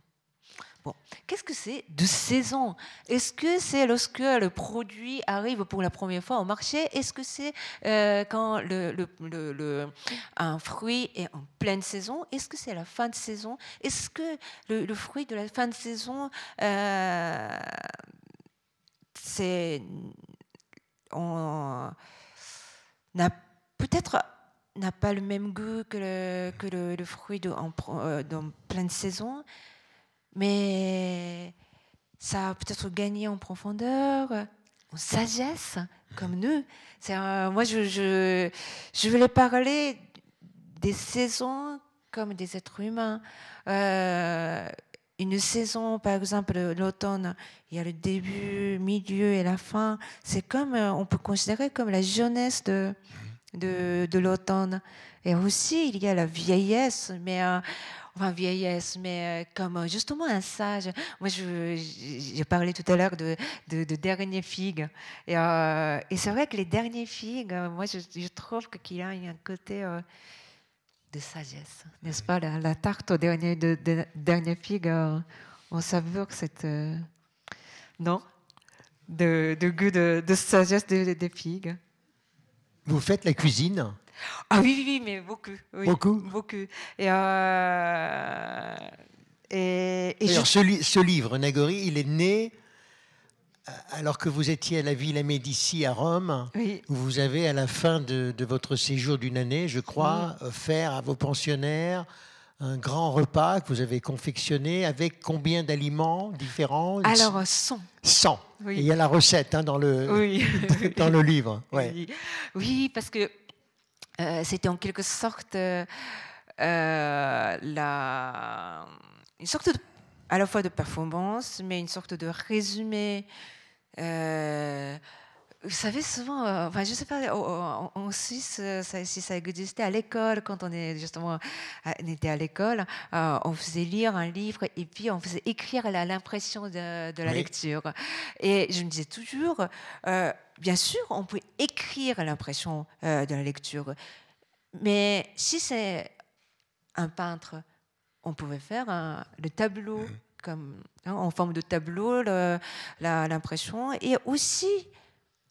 qu'est-ce que c'est de saison? Est-ce que c'est lorsque le produit arrive pour la première fois au marché? Est-ce que c'est euh, quand le, un fruit est en pleine saison? Est-ce que c'est la fin de saison? Est-ce que le, fruit de la fin de saison, euh, on peut-être n'a pas le même goût que le, que fruit de, en, euh, pleine saison? Mais ça a peut-être gagné en profondeur, en sagesse, comme nous. Moi, je, je, je voulais parler des saisons comme des êtres humains. Euh, une saison, par exemple, l'automne, il y a le début, milieu et la fin. C'est comme, euh, on peut considérer comme la jeunesse de, de, de l'automne. Et aussi, il y a la vieillesse, mais euh, enfin vieillesse, mais comme justement un sage. Moi, j'ai parlé tout à l'heure de, de, de derniers figues. Et, et c'est vrai que les derniers figues, moi, je, je trouve qu'il y a un côté de sagesse, n'est-ce pas? La, tarte au dernier, de, dernier figue, euh, on savoure cette. Euh, non? De, de, goût de, sagesse des figues. Vous faites la cuisine? Ah oui, oui, oui, mais beaucoup. beaucoup Beaucoup. Et. Euh, et, et ce, ce, livre, Nagori, il est né alors que vous étiez à la Villa Médici à Rome, où vous avez, à la fin de, votre séjour d'une année, je crois, offert à vos pensionnaires un grand repas que vous avez confectionné avec combien d'aliments différents? Alors, 100. 100. il y a la recette hein, dans, le, (laughs) dans le livre. (laughs) Oui. parce que euh, c'était en quelque sorte euh, euh, la, une sorte à la fois de performance, mais une sorte de résumé euh, vous savez, souvent, euh, enfin, je ne sais pas, en, Suisse, euh, si ça existait à l'école, quand on, est justement, on était à l'école, on faisait lire un livre et puis on faisait écrire l'impression de, de, la lecture. Et je me disais toujours, bien sûr, on peut écrire l'impression de la lecture, mais si c'est un peintre, on pouvait faire le tableau. Mmh comme, hein, en forme de tableau, l'impression. Et aussi,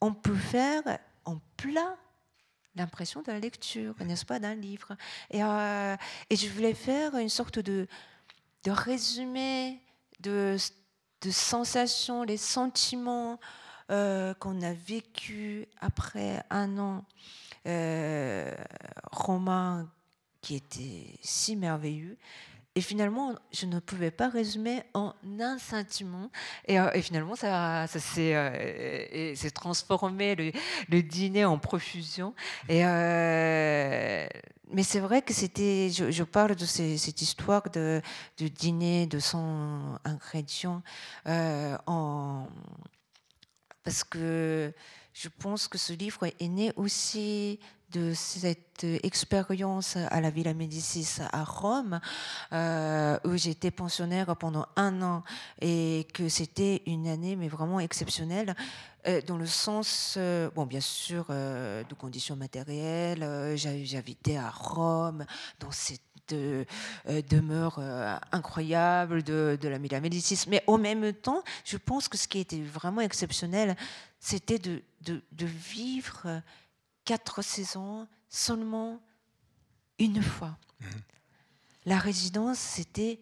on peut faire en plat l'impression de la lecture, n'est-ce pas, d'un livre. Et, euh, et, je voulais faire une sorte de, de résumé de, de sensations, les sentiments euh, qu'on a vécu après un an euh, romain qui était si merveilleux. Et finalement, je ne pouvais pas résumer en un sentiment. Et, euh, finalement, ça, s'est transformé, le, dîner en profusion. Mais c'est vrai que c'était, je, parle de cette histoire de, de, dîner de 100 ingrédients en, parce que je pense que ce livre est né aussi de cette expérience à la Villa Médicis à Rome, euh, où j'étais pensionnaire pendant un an et que c'était une année mais vraiment exceptionnelle euh, dans le sens, euh, bon bien sûr, de conditions matérielles. J'habitais à Rome dans cette demeure incroyable de, de la Villa Médicis, mais en même temps, je pense que ce qui était vraiment exceptionnel, c'était de, de, de vivre quatre saisons seulement une fois. Mhm. La résidence, c'était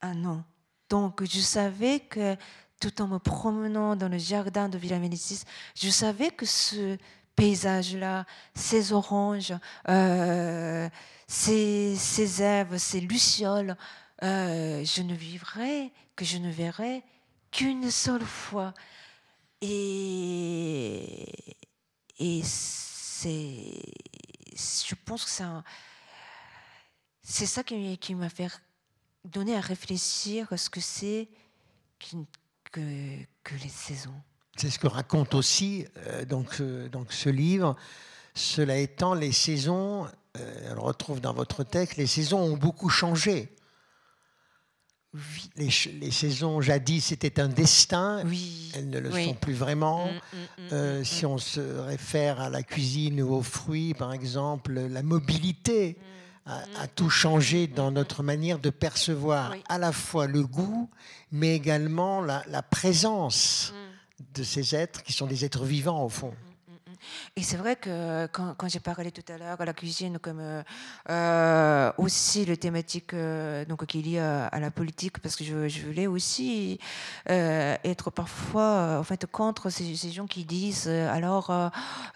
un an. Donc, je savais que tout en me promenant dans le jardin de Villa Médicis, je savais que ce paysage-là, ces oranges, euh, ces, ces herbes, ces lucioles, euh, je ne vivrai, que je ne verrai qu'une seule fois. Et, et je pense que c'est ça qui, qui m'a fait donner à réfléchir à ce que c'est que, que, les saisons. C'est ce que raconte aussi euh, donc, donc ce livre. Cela étant, les saisons, euh, on retrouve dans votre texte, les saisons ont beaucoup changé. Les, les, saisons jadis c'était un destin, elles ne le sont plus vraiment. Mm, mm, mm, euh, si on se réfère à la cuisine ou aux fruits, par exemple, la mobilité a, tout changé dans notre manière de percevoir à la fois le goût, mais également la, la présence de ces êtres qui sont des êtres vivants au fond. Et c'est vrai que quand, j'ai parlé tout à l'heure à la cuisine, comme euh, euh, aussi les thématiques euh, donc, qui est liées à, la politique, parce que je, voulais aussi être parfois en fait, contre ces, gens qui disent, alors,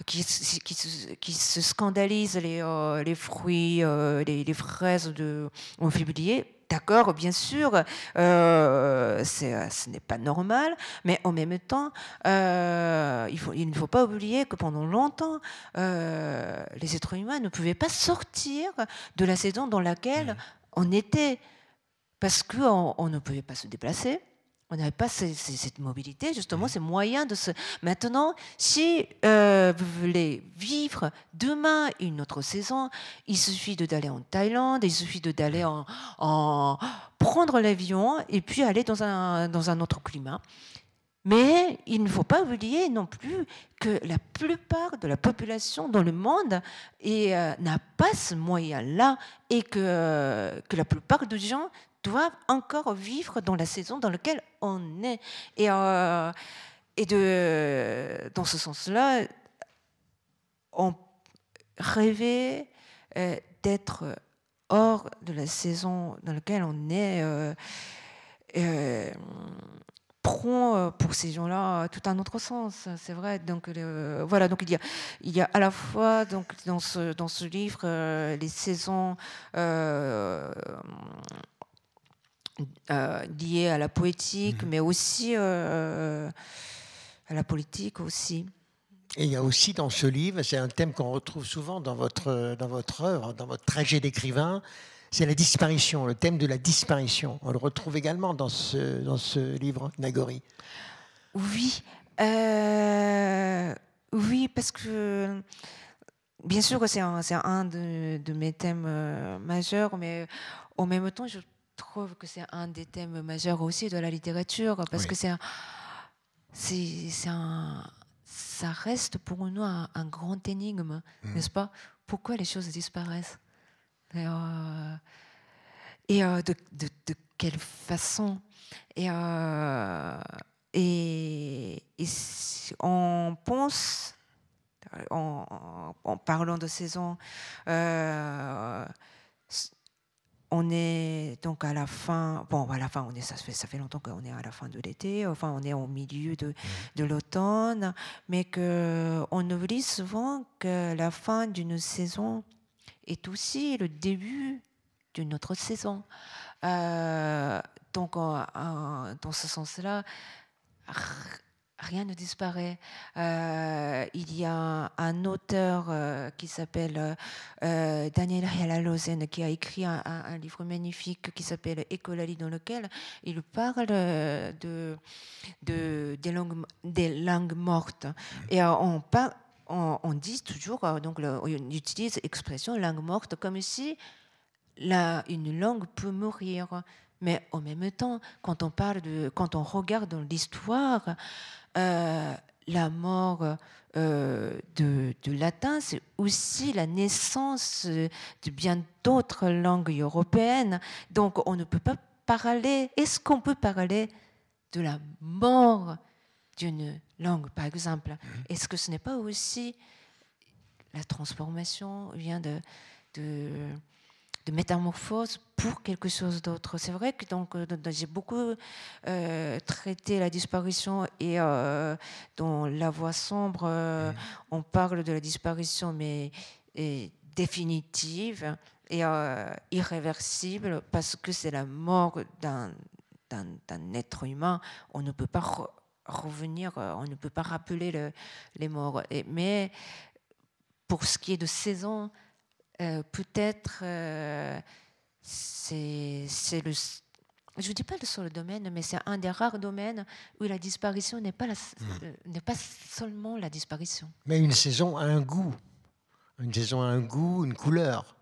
qui, qui, se scandalisent les, les fruits, les, les, fraises de, en février d'accord, bien sûr, euh, ce n'est pas normal, mais en même temps, il, faut, il, ne faut pas oublier que pendant longtemps, les êtres humains ne pouvaient pas sortir de la saison dans laquelle mmh. on était, parce qu'on on ne pouvait pas se déplacer on n'avait pas cette mobilité, justement, mmh. ces moyens de se... Maintenant, si euh, vous voulez vivre demain une autre saison, il suffit d'aller en Thaïlande, il suffit d'aller en, en, prendre l'avion et puis aller dans un, dans un autre climat. Mais il ne faut pas oublier non plus que la plupart de la population dans le monde euh, n'a pas ce moyen-là et que, que la plupart des gens doivent encore vivre dans la saison dans laquelle on est. Et, euh, et de, dans ce sens-là, on rêvait euh, d'être hors de la saison dans laquelle on est. Euh, prend pour ces gens-là tout un autre sens, c'est vrai. Donc voilà, donc il y a, il y a à la fois donc dans ce dans ce livre les saisons euh, lié à la poétique, mhm. mais aussi euh, à la politique aussi. Et il y a aussi dans ce livre, c'est un thème qu'on retrouve souvent dans votre, dans votre œuvre, dans votre trajet d'écrivain, c'est la disparition, le thème de la disparition. On le retrouve également dans ce, dans ce livre, Nagori. Oui, euh, oui, parce que bien sûr que c'est un, un de, de, mes thèmes majeurs, mais en même temps, je trouve que c'est un des thèmes majeurs aussi de la littérature, parce que c'est c'est un, ça reste pour nous un, grand énigme, mmh. n'est-ce pas? Pourquoi les choses disparaissent? Et, euh, et euh, de, de, de, quelle façon? Et, euh, et, et on pense, en, en, parlant de saison, on est donc à la fin, bon, à la fin, on est, ça, fait, ça fait longtemps qu'on est à la fin de l'été, enfin, on est au milieu de, de l'automne, mais qu'on oublie souvent que la fin d'une saison est aussi le début d'une autre saison. Euh, donc, dans ce sens-là, rien ne disparaît. Euh, il y a un auteur euh, qui s'appelle euh, Daniel Hialalozen qui a écrit un, livre magnifique qui s'appelle Écolalie dans lequel il parle de, de des, langues, des langues mortes. Mm. Et on, on, dit toujours, donc on utilise l'expression langue morte comme si la, une langue peut mourir. Mais en même temps, quand on parle de, quand on regarde l'histoire, euh, la mort euh, de, latin, c'est aussi la naissance de bien d'autres langues européennes. Donc on ne peut pas parler. Est-ce qu'on peut parler de la mort d'une langue, par exemple? Mhm. Est-ce que ce n'est pas aussi la transformation vient de, de de métamorphose pour quelque chose d'autre. C'est vrai que donc euh, j'ai beaucoup euh, traité la disparition et euh, dans La Voix sombre, on parle de la disparition mais définitive et irréversible parce que c'est la mort d'un être humain. On ne peut pas revenir, on ne peut pas rappeler les morts. Et, mais pour ce qui est de saison, euh, peut-être euh, c'est le je ne dis pas le seul domaine, mais c'est un des rares domaines où la disparition n'est pas, hmm. euh, pas seulement la disparition. Mais une saison a un goût. Une saison a un goût, une couleur.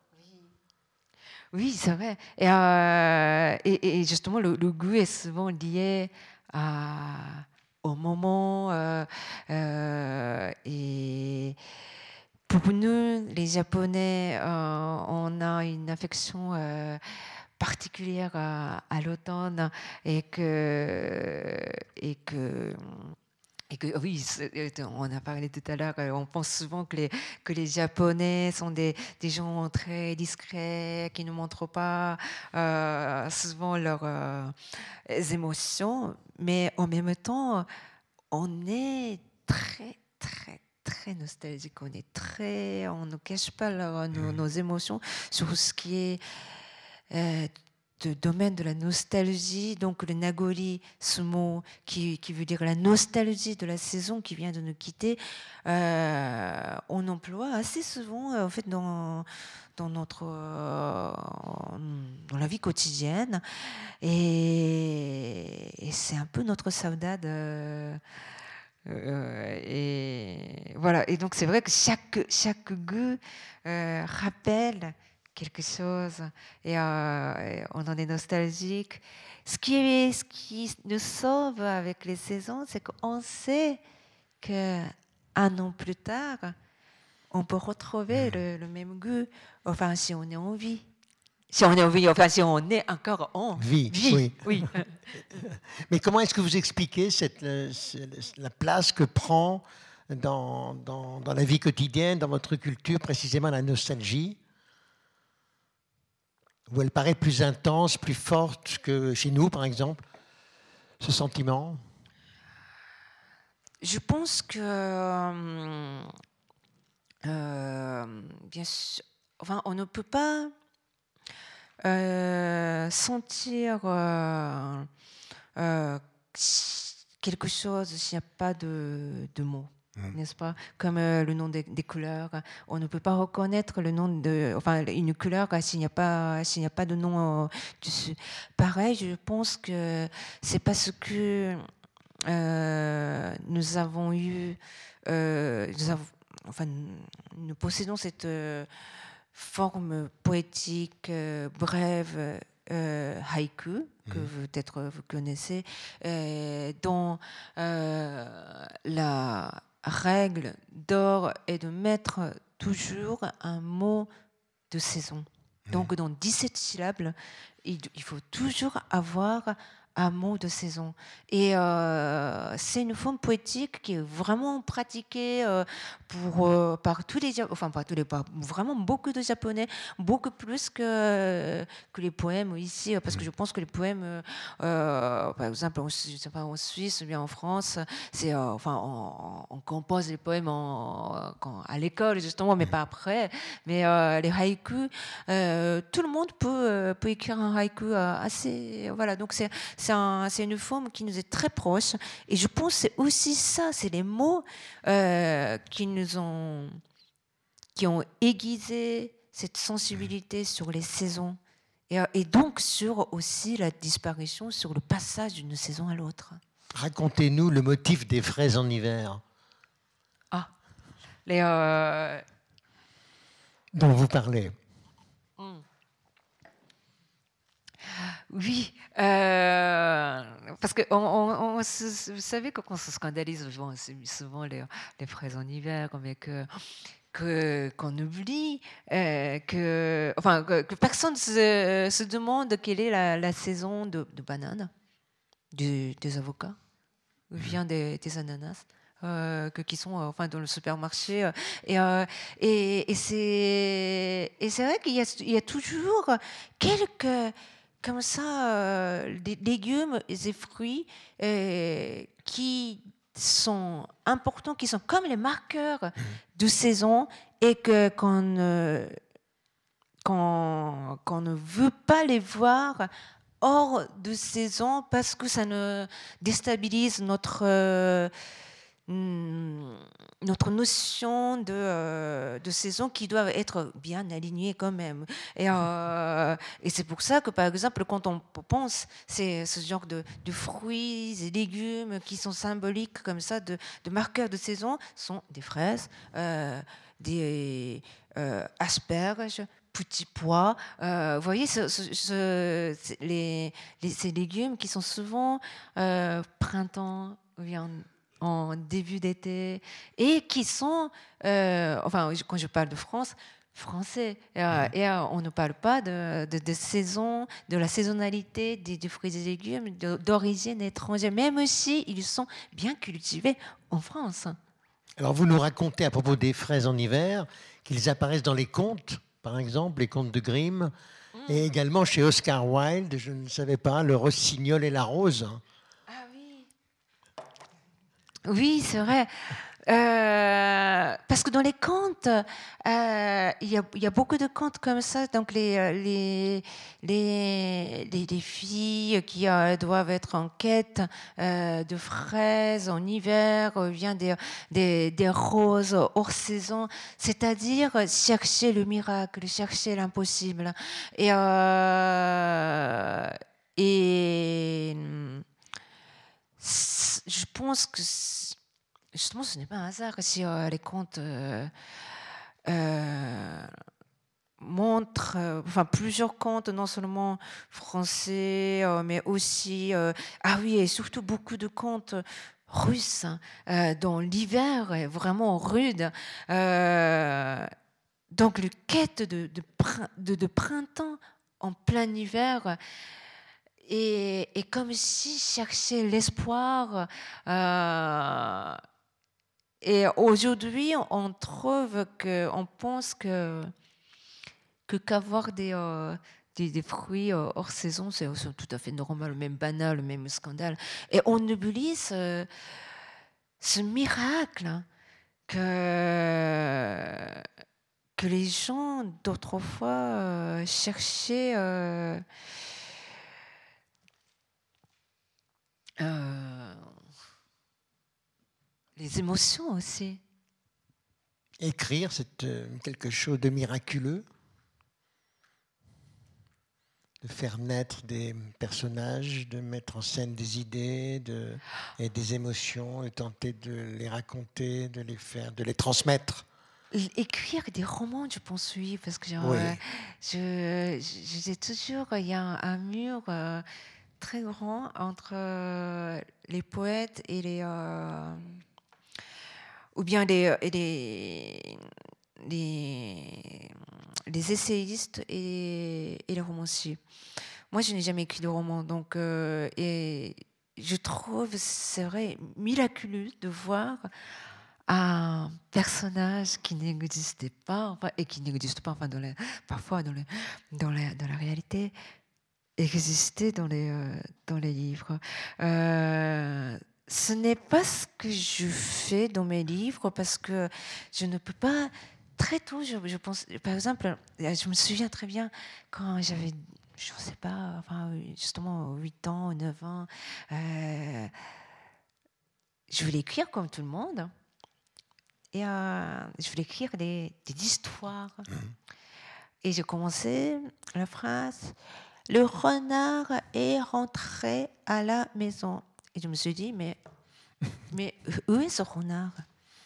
Oui, c'est vrai. Et, et, justement, le, goût est souvent lié à, au moment. et pour nous, les Japonais, euh, on a une affection euh, particulière à, l'automne et que, et que et que oui, on a parlé tout à l'heure, on pense souvent que les, que les Japonais sont des, des gens très discrets, qui ne montrent pas euh, souvent leurs émotions, mais en même temps, on est très, très, très nostalgique, on est très, on ne cache pas nos, mm. nos, émotions sur ce qui est euh, domaine de la nostalgie, donc le nagori, ce mot qui, veut dire la nostalgie de la saison qui vient de nous quitter, euh, on emploie assez souvent en fait dans dans notre dans la vie quotidienne. Et, c'est un peu notre saudade euh, et voilà. Et donc c'est vrai que chaque chaque goût euh, rappelle quelque chose et, euh, on en est nostalgique. Ce qui, est, ce qui nous sauve avec les saisons, c'est qu'on sait que un an plus tard, on peut retrouver le, le même goût. Enfin, si on est en vie. Si on est en vie, enfin si on est encore en vie. vie. Oui. (laughs) Mais comment est-ce que vous expliquez cette, la place que prend dans, dans, dans, la vie quotidienne, dans votre culture, précisément la nostalgie Où elle paraît plus intense, plus forte que chez nous, par exemple, ce sentiment? Je pense que, euh, euh, bien sûr, enfin, on ne peut pas euh, sentir euh, euh, quelque chose s'il n'y a pas de, mots. Mmh. N'est-ce pas? Comme le nom des, couleurs, on ne peut pas reconnaître le nom de, enfin une couleur s'il n'y a pas s'il n'y a pas de nom dessus. Pareil, je pense que c'est parce que nous avons eu, nous avons, enfin nous possédons cette forme poétique euh, brève euh, haïku que mhm. peut-être vous connaissez, euh, dont la règle d'or est de mettre toujours un mot de saison. Mhm. Donc dans 17 syllabes, il, il faut toujours avoir un mot de saison. Et euh, c'est une forme poétique qui est vraiment pratiquée euh, pour, euh, par tous les, enfin par tous les, par vraiment beaucoup de Japonais, beaucoup plus que, que les poèmes ici, parce que je pense que les poèmes, par exemple, je sais pas, en Suisse ou bien en France, c'est, enfin, on, compose les poèmes en, à l'école justement, mais pas après. Mais les haïkus, tout le monde peut, peut écrire un haïku assez, voilà. Donc c'est c'est une forme qui nous est très proche. Et je pense que c'est aussi ça, c'est les mots euh, qui nous ont, qui ont aiguisé cette sensibilité sur les saisons. Et, et, donc sur aussi la disparition, sur le passage d'une saison à l'autre. Racontez-nous le motif des fraises en hiver. Ah, les, euh, dont vous parlez. Oui, euh, parce que on, vous savez qu'on se scandalise souvent, les, les, fraises en hiver, mais que qu'on oublie, euh, que, enfin, que, personne se, se, demande quelle est la, saison de, de bananes, des avocats, ou bien des, ananas. Euh, que, qui sont enfin dans le supermarché et, et, et c'est vrai qu'il y, y, a toujours quelques comme ça euh, des légumes et fruits euh, qui sont importants, qui sont comme les marqueurs mmh. de saison et que qu'on ne, ne veut pas les voir hors de saison parce que ça ne déstabilise notre euh, notre notion de, euh, de, saison qui doit être bien alignée quand même. Et, (laughs) euh, et c'est pour ça que, par exemple, quand on pense, c'est ce genre de, de, fruits et légumes qui sont symboliques comme ça, de, de marqueurs de saison, sont des fraises, euh, des asperges, petits pois. vous voyez, ce, les, les, ces légumes qui sont souvent printemps, viande en début d'été et qui sont, euh, enfin, quand je parle de France, français. Et, euh, euh, on ne parle pas de, de, saison, de la saisonnalité des, fruits et légumes d'origine étrangère, même si ils sont bien cultivés en France. Alors, vous nous racontez à propos des fraises en hiver qu'ils apparaissent dans les contes, par exemple, les contes de Grimm, mm. et également chez Oscar Wilde, je ne savais pas, Le Rossignol et la Rose. Oui, c'est vrai. Euh, parce que dans les contes, euh, il y, a beaucoup de contes comme ça. Donc les, euh, les, les, filles qui doivent être en quête de fraises en hiver, vient des, des, des, roses hors saison, c'est-à-dire chercher le miracle, chercher l'impossible. Et, et je pense que justement, ce n'est pas un hasard si euh, les contes euh, euh, montrent, enfin plusieurs contes, non seulement français, mais aussi, ah oui, et surtout beaucoup de contes russes, hein, dont l'hiver est vraiment rude. donc, le quête de, de, printemps en plein hiver. Et, comme si cherchait l'espoir et aujourd'hui, on trouve que, on pense que qu'avoir des, euh, des, fruits euh, hors saison, c'est tout à fait normal, même banal, même scandale. Et on oublie ce, ce miracle que, que les gens d'autrefois euh, cherchaient. Les émotions aussi. Écrire, c'est euh, quelque chose de miraculeux. De faire naître des personnages, de mettre en scène des idées de, et des émotions, et tenter de les raconter, de les faire, de les transmettre. Écrire des romans, je pense, oui, parce que euh, je, j'ai toujours, il y a un, mur euh, très grand entre les poètes et les, ou bien les, les, les, essayistes et, les romanciers. Moi, je n'ai jamais écrit de roman, donc euh, et je trouve c'est vrai miraculeux de voir un personnage qui n'existait pas, et qui n'existe pas, enfin, parfois dans, le, dans, la, dans, la, réalité, exister dans les, euh, dans les livres. Euh, ce n'est pas ce que je fais dans mes livres parce que je ne peux pas très tôt, je, pense, par exemple, je me souviens très bien quand j'avais, je ne sais pas, enfin, justement 8 ans, 9 ans, euh, je voulais écrire comme tout le monde. Et euh, je voulais écrire des, des histoires. Mmh. Et j'ai commencé la phrase Le renard est rentré à la maison. Et je me suis dit, mais, (laughs) mais où est ce renard?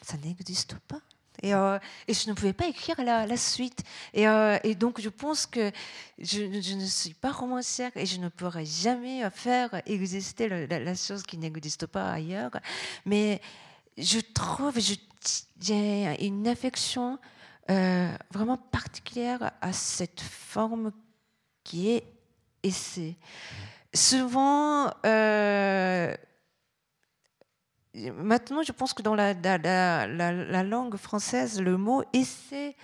Ça n'existe pas. Et, euh, et, je ne pouvais pas écrire la, la suite. Et, euh, et, donc, je pense que je, je, ne suis pas romancière et je ne pourrai jamais faire exister la, chose qui n'existe pas ailleurs. Mais je trouve, j'ai une affection euh, vraiment particulière à cette forme qui est essai souvent, euh, maintenant, je pense que dans la, la, langue française, le mot essai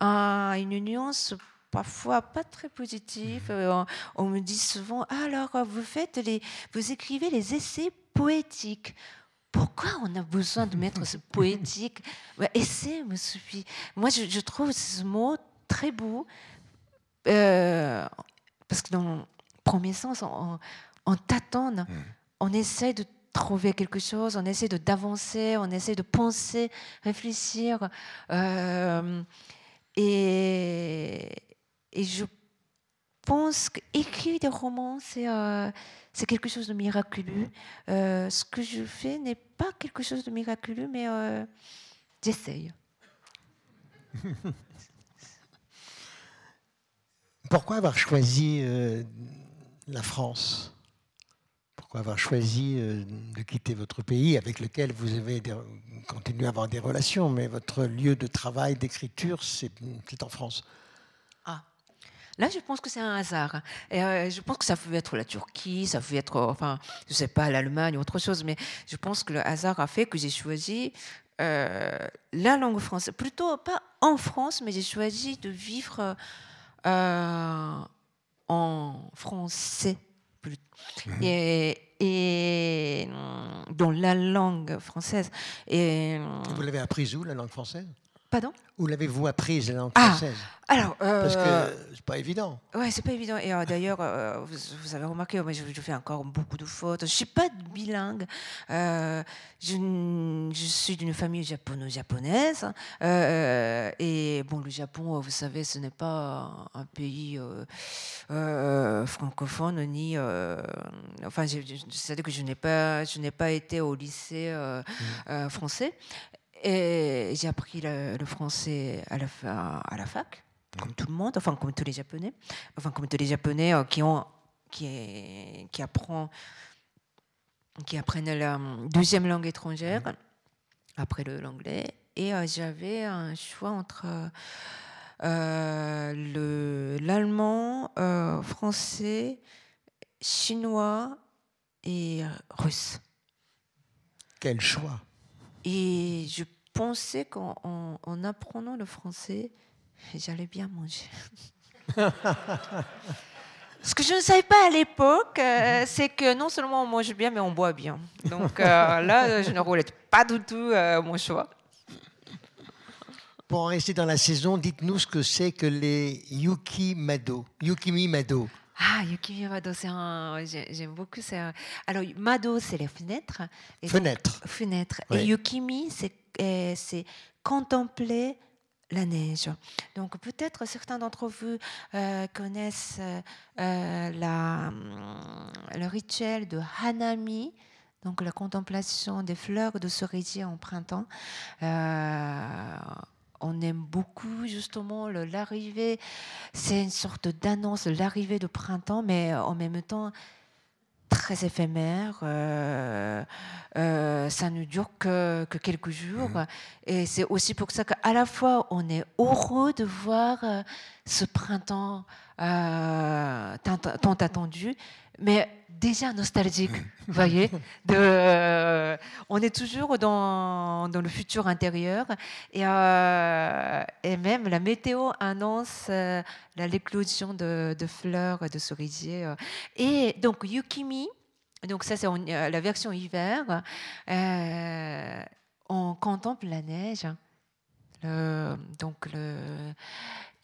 a une nuance parfois pas très positive. Mhm. Euh, on, me dit souvent alors vous faites les, vous écrivez les essais poétiques. Pourquoi on a besoin de mettre ce poétique? (laughs) Bah, Essai me suffit. Moi, je, trouve ce mot très beau euh, parce que dans premier sens, on, on tâtonne, mm. on essaie de trouver quelque chose, on essaie de d'avancer, on essaie de penser, réfléchir. Euh, et, et, je pense qu'écrire des romans, c'est euh, quelque chose de miraculeux. Euh, ce que je fais n'est pas quelque chose de miraculeux, mais j'essaye. (laughs) Pourquoi avoir choisi la France? Pourquoi avoir choisi euh, de quitter votre pays avec lequel vous avez continué à avoir des relations, mais votre lieu de travail, d'écriture, c'est en France Ah, Là, je pense que c'est un hasard. Et euh, je pense que ça pouvait être la Turquie, ça pouvait être, enfin, je sais pas, l'Allemagne ou autre chose, mais je pense que le hasard a fait que j'ai choisi euh, la langue française. Plutôt pas en France, mais j'ai choisi de vivre en français. Mhm. Et, et dans la langue française. Et, Vous l'avez apprise où, la langue française? Pardon Où l'avez-vous apprise, la langue Ah, française Alors, Parce euh, que c'est pas évident. Ouais, c'est pas évident. Et euh, d'ailleurs, euh, vous, vous avez remarqué, moi, je, je fais encore beaucoup de fautes. Je suis pas bilingue. Euh, je, suis d'une famille japono-japonaise. Euh, et bon, le Japon, vous savez, ce n'est pas un pays euh, euh, francophone ni. euh, enfin, c'est-à-dire que je n'ai pas, je n'ai pas été au lycée euh, euh, français. Et j'ai appris le, le français à la, fa- à la fac comme tout le monde, enfin comme tous les Japonais, enfin comme tous les Japonais euh, qui ont, qui, est- qui apprend, qui apprennent la deuxième langue étrangère après le- l'anglais. Et euh, j'avais un choix entre euh, le l'allemand, euh, français, chinois et russe. Quel choix? Et je pensais qu'en en- en apprenant le français, j'allais bien manger. (laughs) Ce que je ne savais pas à l'époque, euh, c'est que non seulement on mange bien, mais on boit bien. Donc euh, (laughs) là, je ne roulette pas du tout euh, mon choix. Pour en rester dans la saison, dites-nous ce que c'est que les Yuki Mado. Yukimi Mado. Ah, Yukimi Mado, c'est un. j'ai- J'aime beaucoup. c'est un- Alors, Mado, c'est les fenêtres. Et donc- Fenêtre. fenêtre. Ouais. Et Yukimi, c'est euh, c'est contempler la neige. Donc peut-être certains d'entre vous euh, connaissent euh, euh, la, le rituel de Hanami. Donc la contemplation des fleurs de cerisier en printemps. On aime beaucoup justement l'arrivée. C'est une sorte d'annonce l'arrivée de printemps, mais en même temps très éphémère. euh, euh, ça ne dure que, que quelques jours. Et c'est aussi pour ça qu'à la fois, on est heureux de voir euh, ce printemps euh, tant, tant attendu, mais déjà nostalgique, vous voyez. Euh, on est toujours dans, le futur intérieur. Et, euh, et même la météo annonce euh, l'éclosion de, de fleurs, de cerisiers. Et donc, Yukimi, donc ça c'est la version hiver, on contemple la neige. Donc le,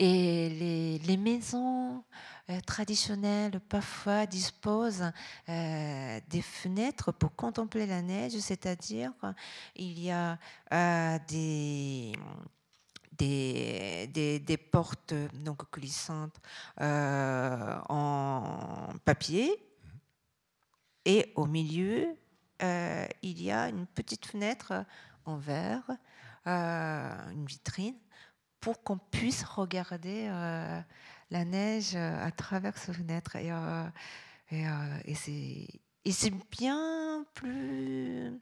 et les, maisons euh, traditionnelles parfois disposent euh, des fenêtres pour contempler la neige, c'est-à-dire il y a euh, des des, des, des portes donc glissantes en papier. Et au milieu il y a une petite fenêtre en verre, une vitrine pour qu'on puisse regarder euh, la neige à travers cette fenêtre. Et, euh, et, euh, c'est bien plus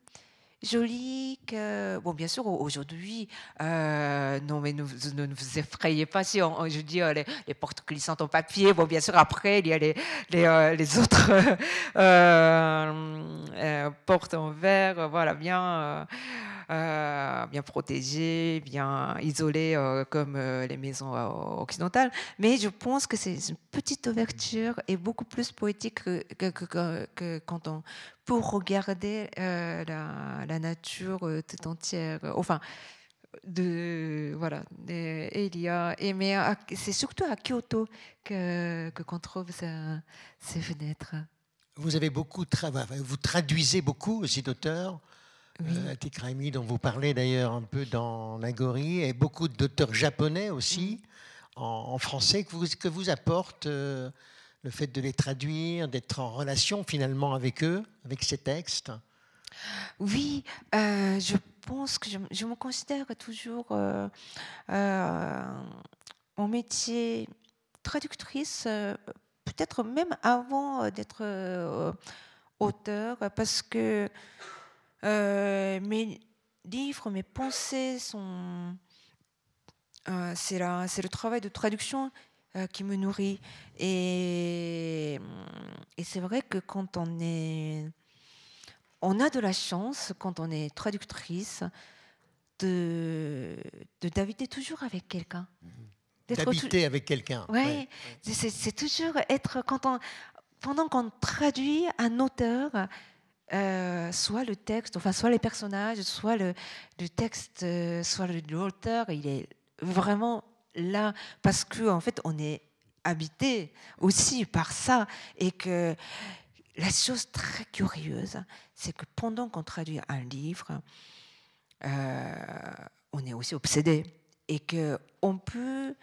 joli que bon bien sûr au- aujourd'hui euh, non mais ne, vous- effrayez pas si on, je dis euh, les, portes glissantes en papier. Bon bien sûr après il y a les les, euh, autres (laughs) euh, euh, portes en verre. Euh, voilà bien euh, euh, bien protégées, bien isolées euh, comme euh, les maisons euh, occidentales. Mais je pense que c'est une petite ouverture et beaucoup plus poétique que, quand on peut regarder euh, la, nature euh, tout entière. Enfin, de voilà et il y a mais c'est surtout à Kyoto que qu'on trouve ces fenêtres Vous avez beaucoup travaillé, vous traduisez beaucoup aussi d'auteurs. Euh, Atik Raimi, dont vous parlez d'ailleurs un peu dans Nagori, et beaucoup d'auteurs japonais aussi, en, en français, que vous, que vous apporte euh, le fait de les traduire, d'être en relation finalement avec eux, avec ces textes. Oui, euh, je pense que je, je me considère toujours euh, en métier traductrice, peut-être même avant d'être auteur, parce que mes livres, mes pensées sont... euh, c'est le travail de traduction euh, qui me nourrit. Et, et c'est vrai que quand on est on a de la chance, quand on est traductrice, de d'habiter toujours avec quelqu'un. D'habiter avec quelqu'un. Ouais, Ouais. c'est toujours être quand on pendant qu'on traduit un auteur, euh, soit le texte, enfin soit les personnages, soit le, texte, euh, soit l'auteur, il est vraiment là parce que en fait on est habité aussi par ça et que la chose très curieuse, c'est que pendant qu'on traduit un livre, euh, on est aussi obsédé et que on peut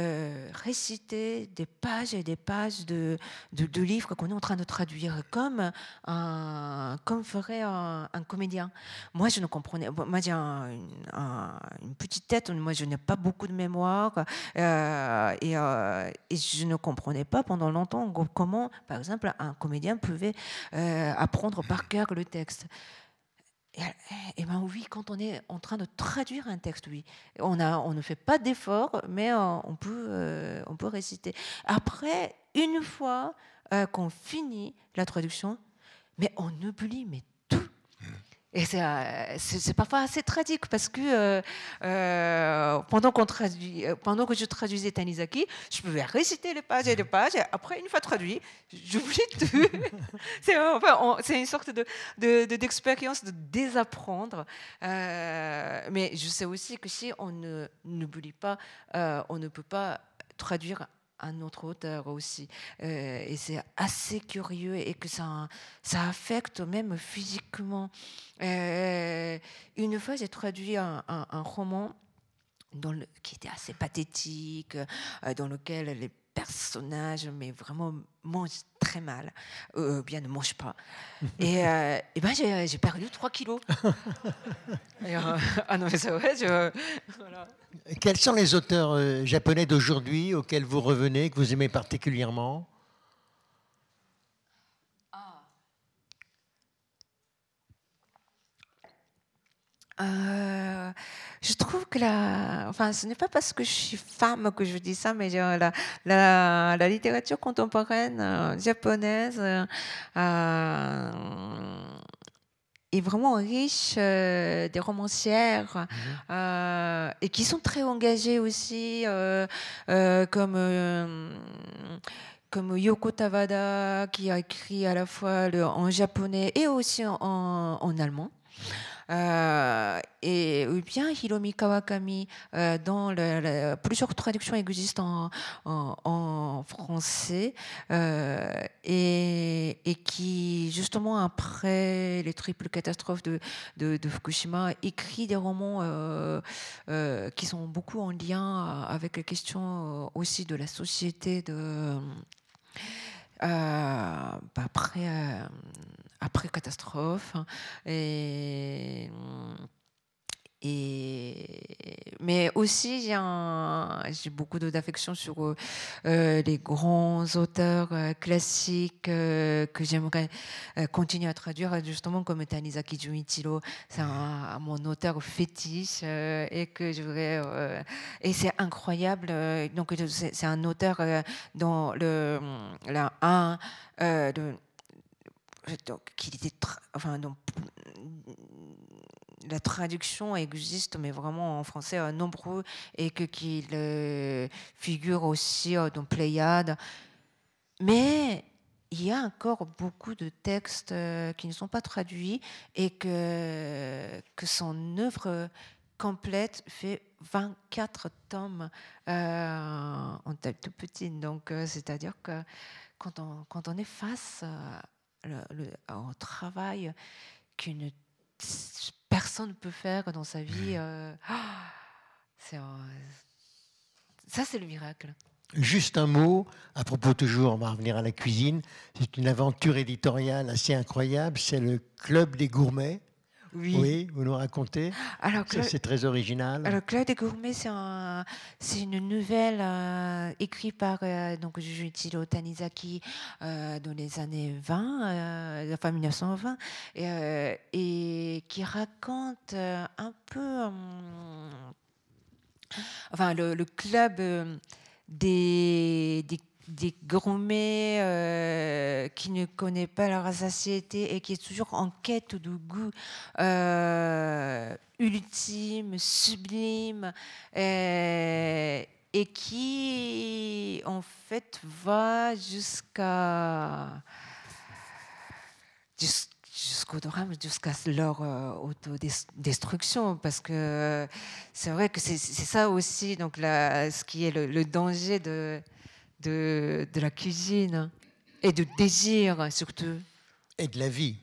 euh, réciter des pages et des pages de, de, livres qu'on est en train de traduire comme, un, comme ferait un, comédien. Moi, je ne comprenais Moi, j'ai une petite tête, moi, je n'ai pas beaucoup de mémoire euh, euh, et, je ne comprenais pas pendant longtemps comment, par exemple, un comédien pouvait apprendre par cœur le texte. Et, eh ben oui, quand on est en train de traduire un texte, oui, on, ne fait pas d'effort, mais on peut, euh, on peut réciter. Après, une fois euh, qu'on finit la traduction, mais on oublie mais et euh, c'est parfois assez tragique parce que euh, euh, pendant, qu'on traduit, pendant que je traduisais Tanizaki, je pouvais réciter les pages et les pages. Et après, une fois traduit, j'oublie tout. (laughs) c'est enfin, une sorte d'expérience de, de, désapprendre. mais je sais aussi que si on n'oublie pas, on ne peut pas traduire un autre auteur aussi. Euh, et c'est assez curieux et que ça, ça affecte même physiquement. Euh, une fois, j'ai traduit un, roman qui était assez pathétique, euh, dans lequel les personnages, mais vraiment mangent très mal, euh, bien ne mangent pas. Et, euh, et ben j'ai perdu 3 kilos. (laughs) Euh, ah non, mais c'est vrai, voilà. Quels sont les auteurs japonais d'aujourd'hui auxquels vous revenez, que vous aimez particulièrement? Euh, je trouve que la, enfin, ce n'est pas parce que je suis femme que je dis ça, mais la, la, la littérature contemporaine euh, japonaise euh, est vraiment riche des romancières mhm. et qui sont très engagées aussi, comme comme Yoko Tawada qui a écrit à la fois le, en japonais et aussi en, en allemand. Euh, et bien Hiromi Kawakami, euh, dont le, plusieurs traductions existent en, français, euh, et, qui, justement, après les triples catastrophes de, Fukushima, écrit des romans qui sont beaucoup en lien avec les questions aussi de la société de bah, après, après catastrophe. Hein, et et, mais aussi, j'ai beaucoup d'affection sur euh, les grands auteurs euh, classiques euh, que j'aimerais continuer à traduire, justement comme Tanizaki Junichiro. C'est mon auteur fétiche et que je et c'est incroyable. donc, c'est un auteur dont le, la, un, donc, la traduction existe, mais vraiment en français euh, nombreux, et que qu'il euh, figure aussi euh, dans Pléiade. Mais il y a encore beaucoup de textes qui ne sont pas traduits et que, que son œuvre complète fait 24 tomes en taille tout petite. Donc, c'est-à-dire que quand on, quand on est face au travail qu'une personne ne peut faire dans sa vie. Euh, ça, c'est le miracle. Juste un mot à propos toujours, on va revenir à la cuisine. C'est une aventure éditoriale assez incroyable. C'est le Club des gourmets. Oui. vous nous racontez Alors, c'est très original. Alors, Claude des Gourmets, c'est une nouvelle euh, écrite par euh, donc Jujutiro Tanizaki euh, dans les années 20, enfin 1920, et, qui raconte un peu, enfin, le, le club des, des des gourmets euh, qui ne connaissent pas leur satiété et qui est toujours en quête de goût euh, ultime, sublime. Euh, et qui en fait va jusqu'à jusqu'au drame, jusqu'à leur autodestruction, parce que c'est vrai que c'est ça aussi, donc ce qui est le, danger de, de, de, la cuisine et de désir surtout. Et de la vie.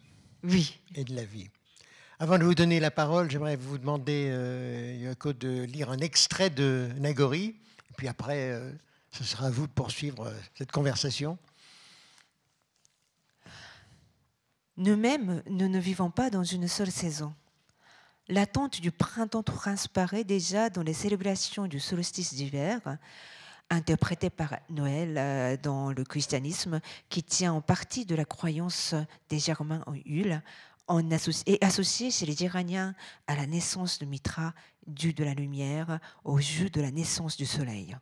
Oui. Et de la vie. Avant de vous donner la parole, j'aimerais vous demander, euh, Yoko, de lire un extrait de Nagori, et puis après, euh, ce sera à vous de poursuivre euh, cette conversation. Nous-mêmes, nous ne vivons pas dans une seule saison. L'attente du printemps transparaît déjà dans les célébrations du solstice d'hiver, interprétées par Noël euh, dans le christianisme, qui tient en partie de la croyance des Germains en Hule, et associé chez les Iraniens à la naissance de Mitra, dieu de la lumière, au jeu de la naissance du soleil.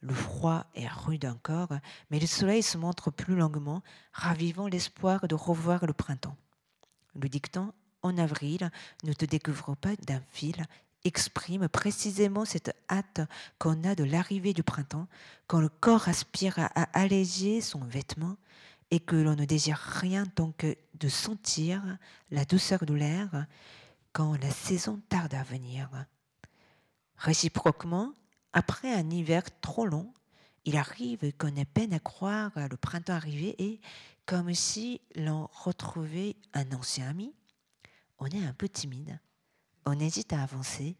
Le froid est rude encore, mais le soleil se montre plus longuement, ravivant l'espoir de revoir le printemps. Le dicton En avril, ne te découvre pas d'un fil exprime précisément cette hâte qu'on a de l'arrivée du printemps, quand le corps aspire à alléger son vêtement et que l'on ne désire rien tant que de sentir la douceur de l'air quand la saison tarde à venir. Réciproquement, après un hiver trop long, il arrive qu'on ait peine à croire le printemps arrivé et, comme si l'on retrouvait un ancien ami, on est un peu timide, on hésite à avancer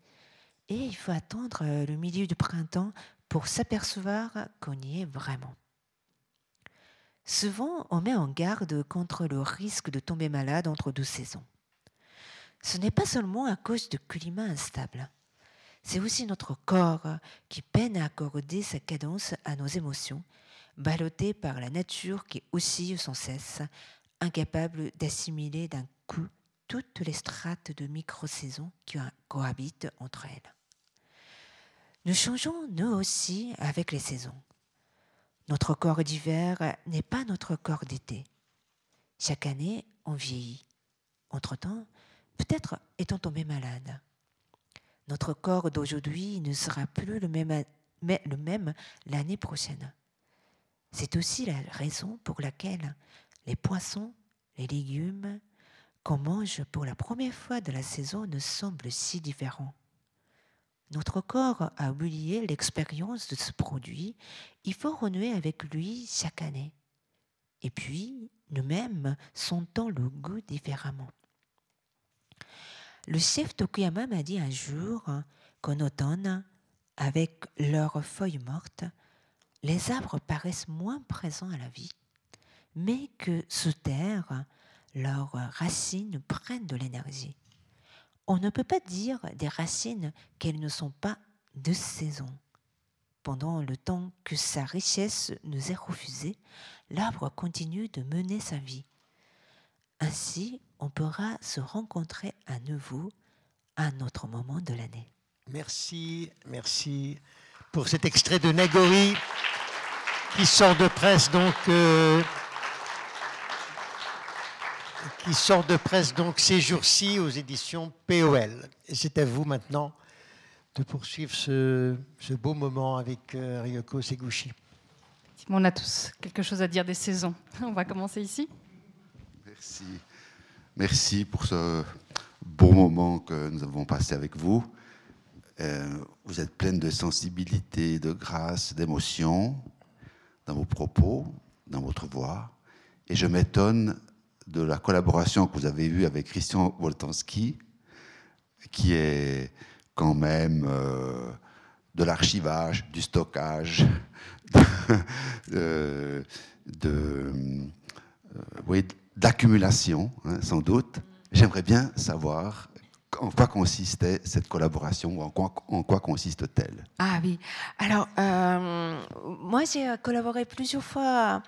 et il faut attendre le milieu du printemps pour s'apercevoir qu'on y est vraiment. Souvent, on met en garde contre le risque de tomber malade entre deux saisons. Ce n'est pas seulement à cause de climat instable. C'est aussi notre corps qui peine à accorder sa cadence à nos émotions, ballotté par la nature qui oscille sans cesse, incapable d'assimiler d'un coup toutes les strates de micro-saisons qui cohabitent entre elles. Nous changeons, nous aussi, avec les saisons. Notre corps d'hiver n'est pas notre corps d'été. Chaque année, on vieillit. Entre-temps, peut-être est-on tombé malade. Notre corps d'aujourd'hui ne sera plus le même l'année prochaine. C'est aussi la raison pour laquelle les poissons, les légumes qu'on mange pour la première fois de la saison ne semblent si différents. Notre corps a oublié l'expérience de ce produit, il faut renouer avec lui chaque année. Et puis, nous-mêmes sentons le goût différemment. Le chef Tokuyama m'a dit un jour qu'en automne, avec leurs feuilles mortes, les arbres paraissent moins présents à la vie, mais que sous terre, leurs racines prennent de l'énergie. On ne peut pas dire des racines qu'elles ne sont pas de saison. Pendant le temps que sa richesse nous est refusée, l'arbre continue de mener sa vie. Ainsi, on pourra se rencontrer à nouveau à un autre moment de l'année. Merci, merci pour cet extrait de Nagori qui sort de presse donc. Euh, qui sort de presse donc ces jours-ci aux éditions POL. Et c'est à vous maintenant de poursuivre ce, beau moment avec euh, Ryoko Seguchi. On a tous quelque chose à dire des saisons. (laughs) On va commencer ici. Merci. Merci pour ce beau moment que nous avons passé avec vous. Euh, vous êtes pleine de sensibilité, de grâce, d'émotion dans vos propos, dans votre voix. Et je m'étonne de la collaboration que vous avez eue avec Christian Woltanski, qui est quand même euh, de l'archivage, du stockage, (laughs) de, euh, d'accumulation, hein, sans doute. J'aimerais bien savoir en quoi consistait cette collaboration en quoi, en quoi consiste-t-elle? Ah oui. Alors, euh, moi, j'ai collaboré plusieurs fois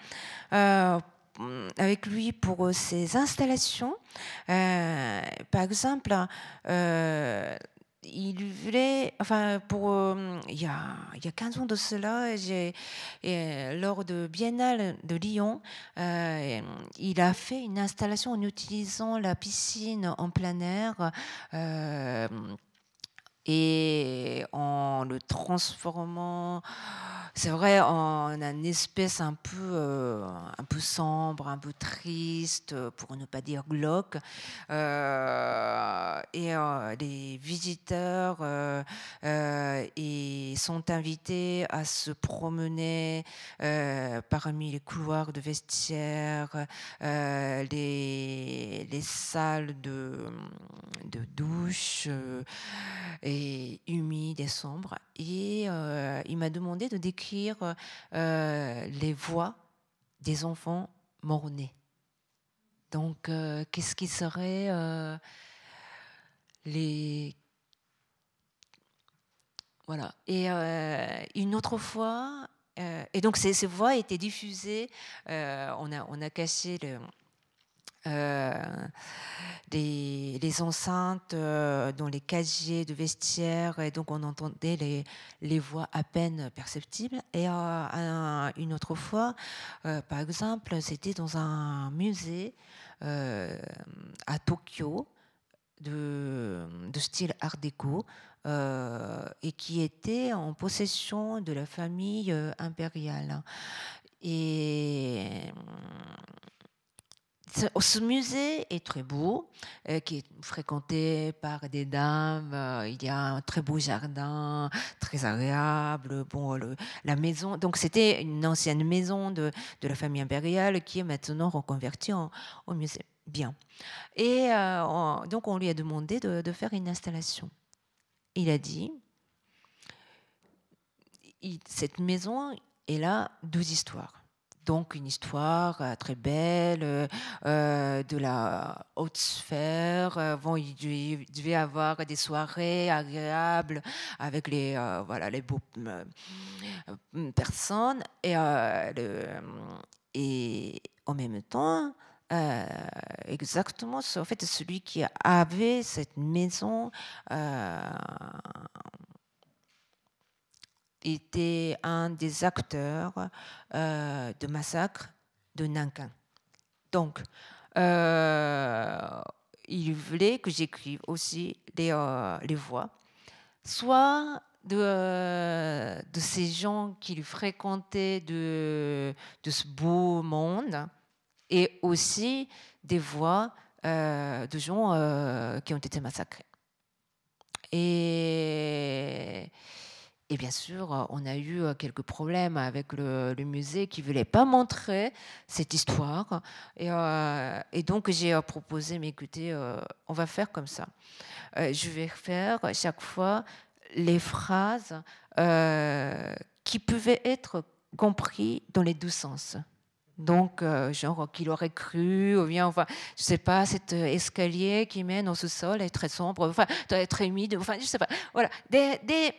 avec lui pour ses installations. Euh, par exemple, euh, il voulait, enfin, il, y a, il y a 15 ans de cela, lors de Biennale de Lyon, il a fait une installation en utilisant la piscine en plein air et en le transformant, c'est vrai, en une espèce un peu, euh, un peu sombre, un peu triste, pour ne pas dire glauque. Euh, et euh, les visiteurs sont invités à se promener parmi les couloirs de vestiaires, les, les, salles de, de douche et humide et sombre. Et euh, il m'a demandé de décrire euh, les voix des enfants mort-nés. Donc, euh, qu'est-ce qui serait les. Voilà. Et une autre fois, et donc ces, ces, voix étaient diffusées, on, a, on a caché le euh, les, enceintes euh, dans les casiers de vestiaires, et donc on entendait les, les voix à peine perceptibles. Et euh, une autre fois, par exemple, c'était dans un musée à Tokyo de, de, style art déco. et qui était en possession de la famille impériale. Et ce, musée est très beau, euh, qui est fréquenté par des dames. Euh, il y a un très beau jardin, très agréable. Bon, la maison, donc c'était une ancienne maison de, de, la famille impériale qui est maintenant reconvertie en, musée. Bien. Et euh, donc on lui a demandé de, de, faire une installation. Il a dit, cette maison, elle a 12 histoires donc une histoire euh, très belle euh, euh, de la haute sphère. Bon, il devait avoir des soirées agréables avec les voilà les beaux personnes et, et en même temps. exactement, en fait, celui qui avait cette maison était un des acteurs euh, de massacre de Nankin. Donc, euh, il voulait que j'écrive aussi les, euh, les voix, soit de, de, ces gens qu'il fréquentait de, de ce beau monde, et aussi des voix de gens qui ont été massacrés. Et et bien sûr, euh, on a eu euh, quelques problèmes avec le, musée qui ne voulait pas montrer cette histoire. Et, euh, donc, j'ai proposé, mais écoutez, on va faire comme ça. je vais faire chaque fois les phrases qui pouvaient être comprises dans les deux sens. Donc, genre, qu'il aurait cru, ou bien, enfin, je sais pas, cet escalier qui mène au sous-sol est très sombre, enfin, très humide, enfin, je sais pas. Voilà, des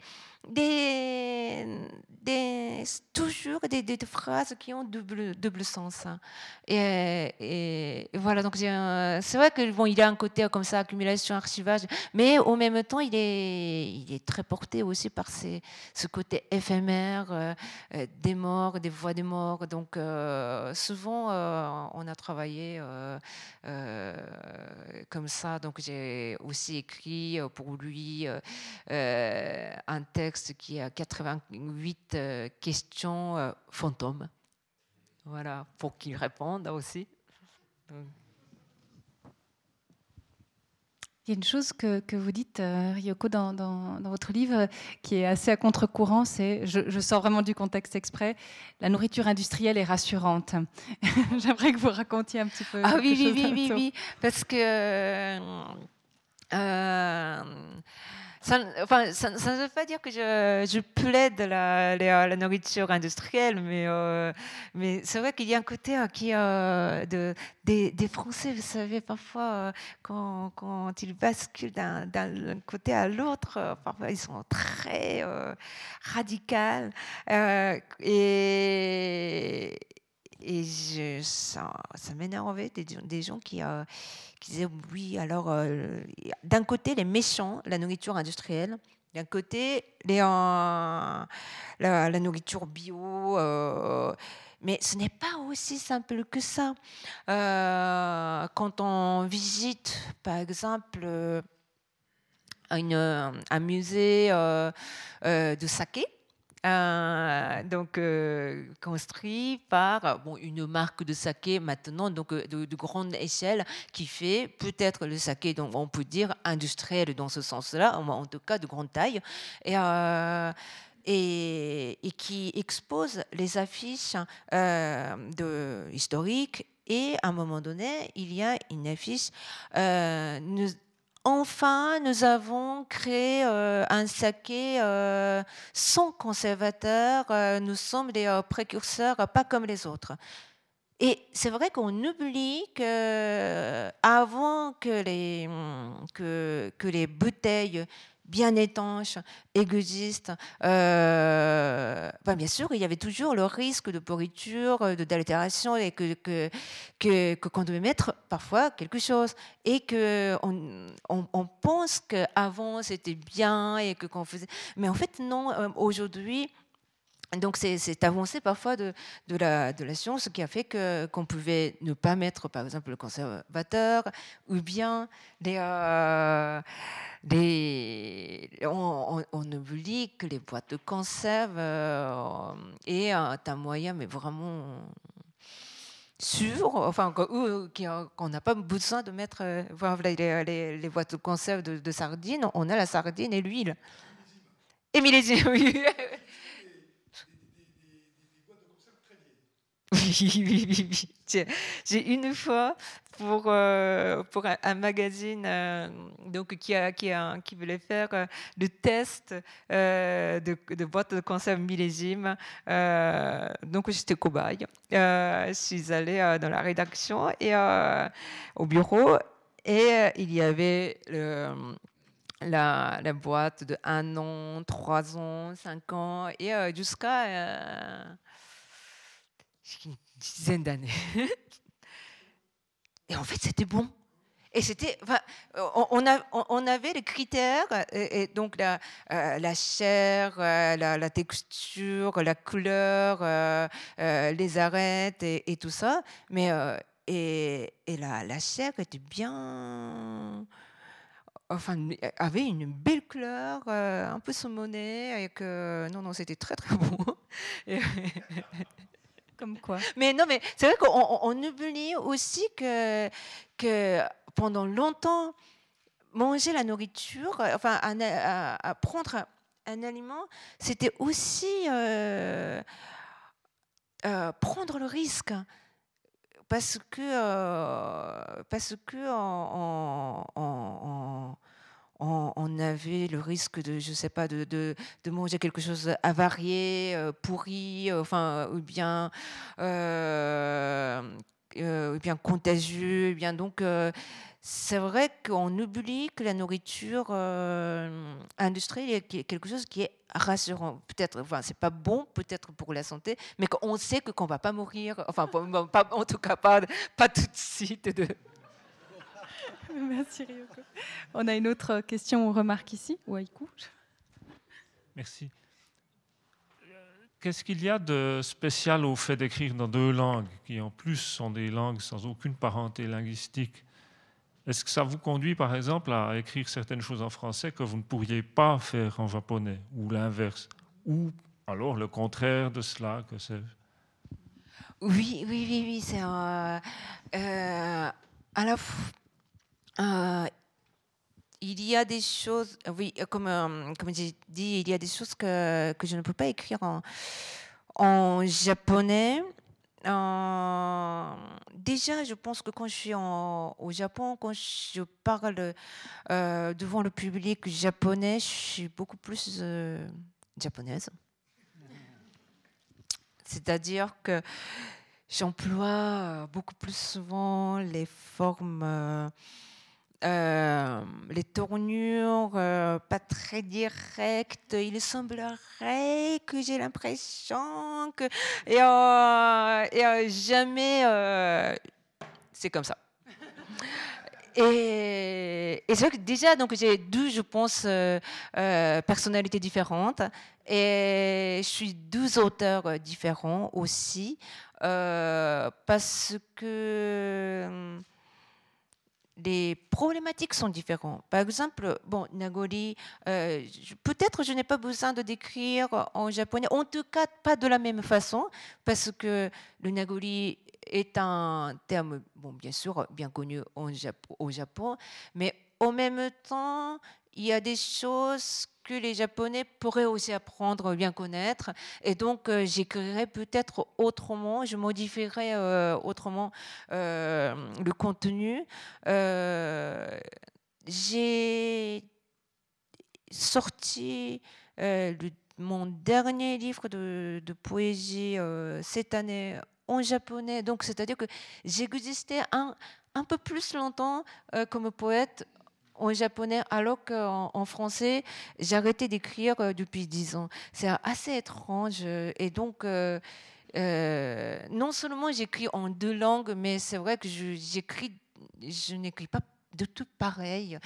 des, toujours des, phrases qui ont double, double sens. Et, voilà, donc c'est vrai que bon, a un côté comme ça, accumulation, archivage, mais au même temps, il est, il est très porté aussi par ces, ce côté éphémère euh, euh, des morts, des voix des morts. Donc euh, souvent, on a travaillé comme ça. Donc j'ai aussi écrit pour lui un texte qui a 88 euh, questions euh, fantômes. Voilà, pour qu'il réponde aussi. Il y a une chose que, que vous dites, euh, Ryoko, dans, dans, votre livre, qui est assez à contre-courant, c'est, je, sors vraiment du contexte exprès, la nourriture industrielle est rassurante. (laughs) J'aimerais que vous racontiez un petit peu. Ah oui, oui, oui, oui, oui, parce que... Euh, ça, ne veut pas dire que je, je plaide la, la, nourriture industrielle, mais, euh, mais c'est vrai qu'il y a un côté euh, qui, euh, de, des, Français, vous savez, parfois, quand, ils basculent d'un côté à l'autre, parfois ils sont très radicaux. Et ça, ça m'énervait des, gens qui, euh, disaient oui, alors euh, d'un côté les méchants, la nourriture industrielle, d'un côté les, euh, la, nourriture bio. mais ce n'est pas aussi simple que ça. quand on visite, par exemple, un musée de saké. Donc construit par une marque de saké maintenant donc de, grande échelle qui fait peut-être le saké donc on peut dire industriel dans ce sens-là en tout cas de grande taille et et, qui expose les affiches euh, historiques. Et à un moment donné, il y a une affiche. Euh, enfin, nous avons créé euh, un saké sans conservateur. nous sommes des précurseurs, pas comme les autres. Et c'est vrai qu'on oublie que avant que les, que les bouteilles bien étanche, égoïste. Euh, bien sûr, il y avait toujours le risque de pourriture, d'altération, et que, que, que, qu'on devait mettre parfois quelque chose. Et qu'on on, on pense qu'avant c'était bien, et que qu'on faisait. Mais en fait, non, euh, aujourd'hui, donc c'est avancé parfois de, la, de, la, science qui a fait qu'on pouvait ne pas mettre par exemple le conservateur ou bien les, euh, on, oublie que les boîtes de conserve euh, est un, moyen mais vraiment sûr, enfin qu'on n'a pas besoin de mettre euh, les, les, boîtes de conserve de, sardines, on a la sardine et l'huile. Et millésime, oui. (laughs) Oui, oui, oui. J'ai une fois pour, euh, pour un, magazine euh, donc, qui, a, qui, a, qui voulait faire euh, le test de, de boîte de conserve millésime. donc j'étais cobaye. je suis allée dans la rédaction et au bureau et il y avait la, boîte de un an, trois ans, cinq ans et jusqu'à une dizaine d'années. (laughs) Et en fait, c'était bon. Et c'était, on, on, avait les critères, et, donc la, euh, la chair, euh, la, texture, la couleur, euh, les arêtes et, tout ça. Mais et, et la, la, chair était bien, enfin, avait une belle couleur, un peu saumonée, et que non, non, c'était très très bon. (laughs) Comme quoi Mais non, mais c'est vrai qu'on oublie aussi que, que pendant longtemps, manger la nourriture, enfin, à, prendre un aliment, c'était aussi euh, euh, prendre le risque. Parce que, euh, parce que avait le risque de, je sais pas, de, manger quelque chose avarié, euh, pourri, euh, enfin, ou bien, euh, bien contagieux, donc. c'est vrai qu'on oublie que la nourriture industrielle est quelque chose qui est rassurant. Peut-être, enfin, c'est pas bon, peut-être pour la santé, mais qu'on sait que qu'on va pas mourir. Enfin, en tout cas pas, tout de suite. (laughs) Merci Ryoko. On a une autre question ou remarque ici, ou Merci. Qu'est-ce qu'il y a de spécial au fait d'écrire dans deux langues, qui en plus sont des langues sans aucune parenté linguistique? Est-ce que ça vous conduit, par exemple, à écrire certaines choses en français que vous ne pourriez pas faire en japonais, ou l'inverse? Ou alors le contraire de cela, que c'est Oui, oui, oui, oui. C'est euh, euh, à la fois euh, il y a des choses, oui, comme, euh, comme j'ai dit, il y a des choses que, que je ne peux pas écrire en, japonais. Euh, déjà, je pense que quand je suis au Japon, quand je parle devant le public japonais, je suis beaucoup plus japonaise. C'est-à-dire que j'emploie beaucoup plus souvent les formes euh, les tournures euh, pas très directes. Il semblerait que j'ai l'impression que et, euh, jamais c'est comme ça. Et, c'est vrai que déjà, donc j'ai deux, je pense, personnalités différentes. Et je suis deux auteurs différents aussi, parce que les problématiques sont différentes. Par exemple, bon, Nagori, euh, peut-être je n'ai pas besoin de décrire en japonais, en tout cas pas de la même façon, parce que le Nagori est un terme, bon, bien sûr, bien connu au Japon, mais en même temps, il y a des choses que les Japonais pourraient aussi apprendre, bien connaître. Et donc, euh, j'écrirais peut-être autrement, je modifierais euh, autrement euh, le contenu. J'ai sorti mon dernier livre de, poésie cette année en japonais. Donc, c'est-à-dire que j'existais un, un peu plus longtemps comme poète en japonais, alors qu'en en français, j'ai d'écrire euh, depuis dix ans. C'est assez étrange. Et donc, euh, euh, non seulement j'écris en deux langues, mais c'est vrai que j'écris, je, n'écris pas de tout pareil.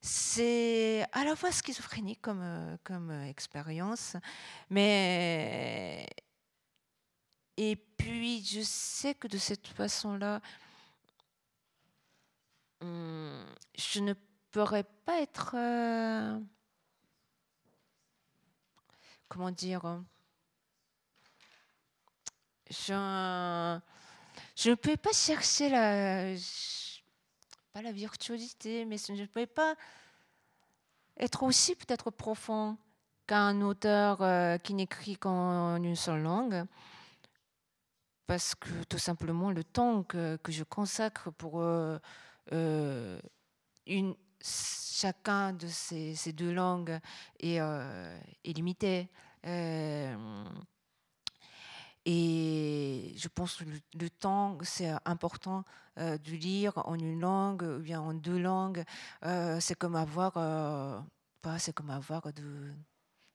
C'est à la fois schizophrénique comme, comme expérience, mais et puis je sais que de cette façon-là, je ne pourrais pas être... Euh, comment dire je, ne peux pas chercher la... Pas la virtuosité, mais je ne peux pas être aussi peut-être profond qu'un auteur euh, qui n'écrit qu'en une seule langue. Parce que tout simplement le temps que, que je consacre pour euh, euh, chacun de ces, deux langues est, euh, limité. Euh, et je pense que le, temps, c'est important de lire en une langue ou bien en deux langues. c'est comme avoir, pas, c'est comme avoir de,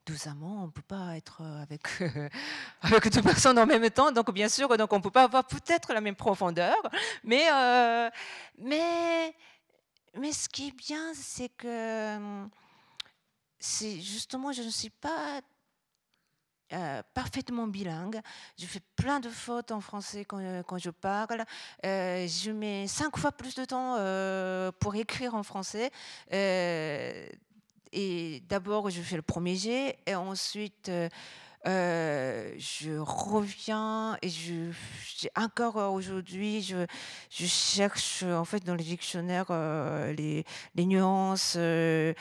deux amants, on ne peut pas être avec, (laughs) avec deux personnes en même temps, donc bien sûr, donc on ne peut pas avoir peut-être la même profondeur, mais, euh, mais, mais ce qui est bien, c'est que c'est justement, je ne suis pas euh, parfaitement bilingue. Je fais plein de fautes en français quand, je parle. Euh, je mets cinq fois plus de temps pour écrire en français. Et d'abord, je fais le premier jet, et ensuite, euh, euh, je reviens et je, encore aujourd'hui, je, je, cherche en fait dans les dictionnaires euh, les, les, nuances, les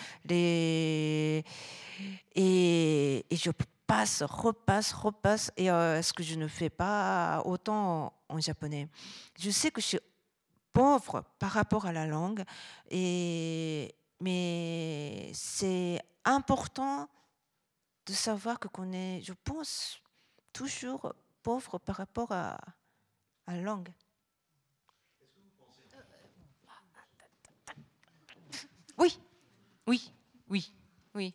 et, et, je passe, repasse, repasse, et ce que je ne fais pas autant en, en, japonais. Je sais que je suis pauvre par rapport à la langue et mais c'est important de savoir que qu'on est, je pense, toujours pauvre par rapport à, la langue. Oui, oui, oui, oui.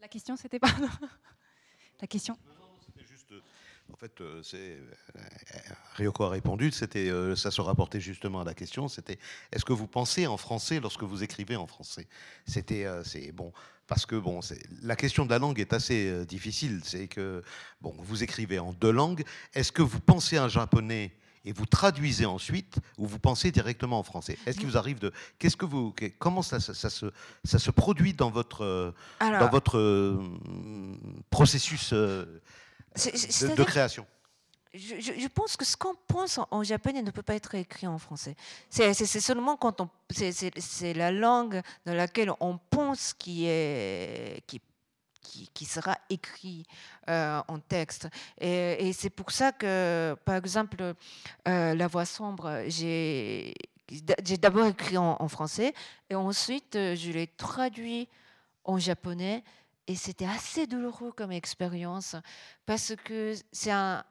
La question, c'était pas. (laughs) La question. En fait, euh, c'est euh, Ryoko a répondu. C'était, euh, ça se rapportait justement à la question. C'était, est-ce que vous pensez en français lorsque vous écrivez en français? C'était, c'est bon, parce que bon, c'est, la question de la langue est assez difficile. C'est que bon, vous écrivez en deux langues. Est-ce que vous pensez en japonais et vous traduisez ensuite ou vous pensez directement en français? Est-ce qu'il vous arrive de qu'est-ce que vous comment ça, ça, se ça se produit dans votre dans votre processus de, création je, pense que ce qu'on pense en, japonais ne peut pas être écrit en français. C'est seulement quand on, c'est la langue dans laquelle on pense qui est, qui, qui, sera écrit euh, en texte. Et, c'est pour ça que, par exemple, euh, La Voix sombre, j'ai d'abord écrit en, en, français et ensuite euh, je l'ai traduit en japonais et c'était assez douloureux comme expérience parce que c'est un,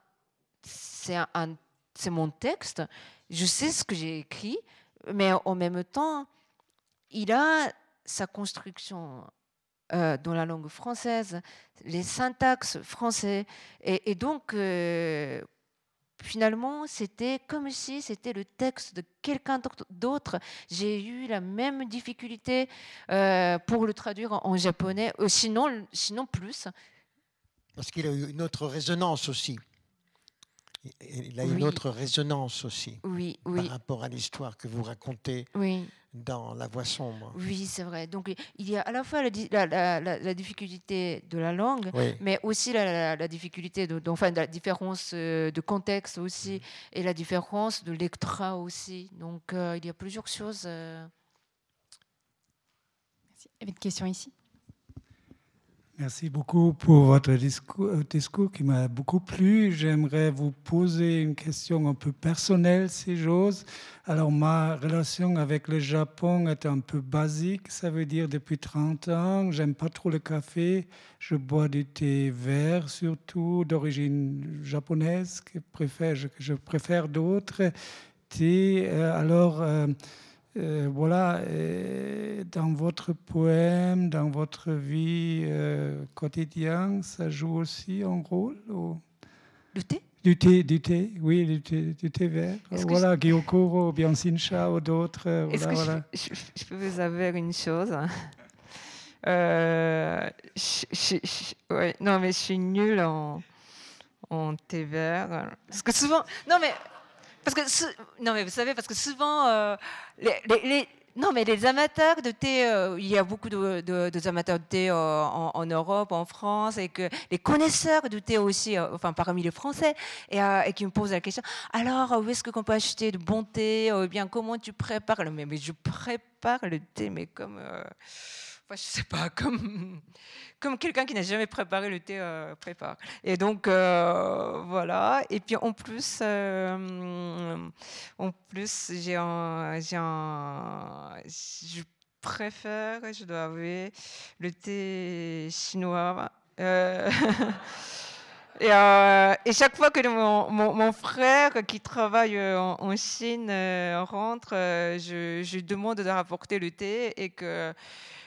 c'est un, c'est mon texte. Je sais ce que j'ai écrit, mais en même temps, il a sa construction euh, dans la langue française, les syntaxes français, et, donc euh, finalement, c'était comme si c'était le texte de quelqu'un d'autre. J'ai eu la même difficulté euh, pour le traduire en, japonais, euh, sinon, sinon plus. Parce qu'il a eu une autre résonance aussi. il a une Oui. autre résonance aussi Oui, par rapport à l'histoire que vous racontez oui. Dans La Voix sombre. Oui, c'est vrai. Donc, il y a à la fois la, di- la- la- la- la difficulté de la langue, Oui. mais aussi la, la- la difficulté, de, de- enfin, la différence euh, de contexte aussi, et la différence de lectorat aussi. Donc, euh, il y a plusieurs choses. euh. Merci. Il y avait une question ici? Merci beaucoup pour votre discours, euh, discours qui m'a beaucoup plu. J'aimerais vous poser une question un peu personnelle, si j'ose. Alors, ma relation avec le Japon est un peu basique. Ça veut dire depuis 30 ans, j'aime pas trop le café. Je bois du thé vert, surtout d'origine japonaise, que, préfère, je, je préfère d'autres thés. Euh, Alors, euh, voilà, euh, dans votre poème, dans votre vie euh, quotidienne, ça joue aussi un rôle ou- Le thé? Du thé, du thé, oui, du thé, du thé vert. Voilà, Gyokuro, Biansinsha ou d'autres. Est-ce Voilà, que voilà. je, je- je peux vous avouer une chose? (laughs) Euh, je- je- je- ouais, Non, mais je suis nulle en, en thé vert. Parce que souvent. Non, mais. Parce que, non, mais vous savez, parce que souvent, euh, les, non, mais les amateurs de thé, euh, il y a beaucoup de, de- amateurs de thé euh, en, Europe, en France, et que les connaisseurs de thé aussi, enfin parmi les Français, et, qui me posent la question alors, où est-ce qu'on peut acheter de bon thé Ou bien, comment tu prépares? Mais, mais je prépare le thé, mais comme. Enfin, je sais pas, comme, comme quelqu'un qui n'a jamais préparé le thé euh, prépare. Et donc, euh, voilà. Et puis, en plus, euh, plus j'ai un. Je préfère, je dois avouer, le thé chinois. (laughs) Et, chaque fois que mon, mon- frère qui travaille en, en Chine rentre, je, je demande de rapporter le thé et que,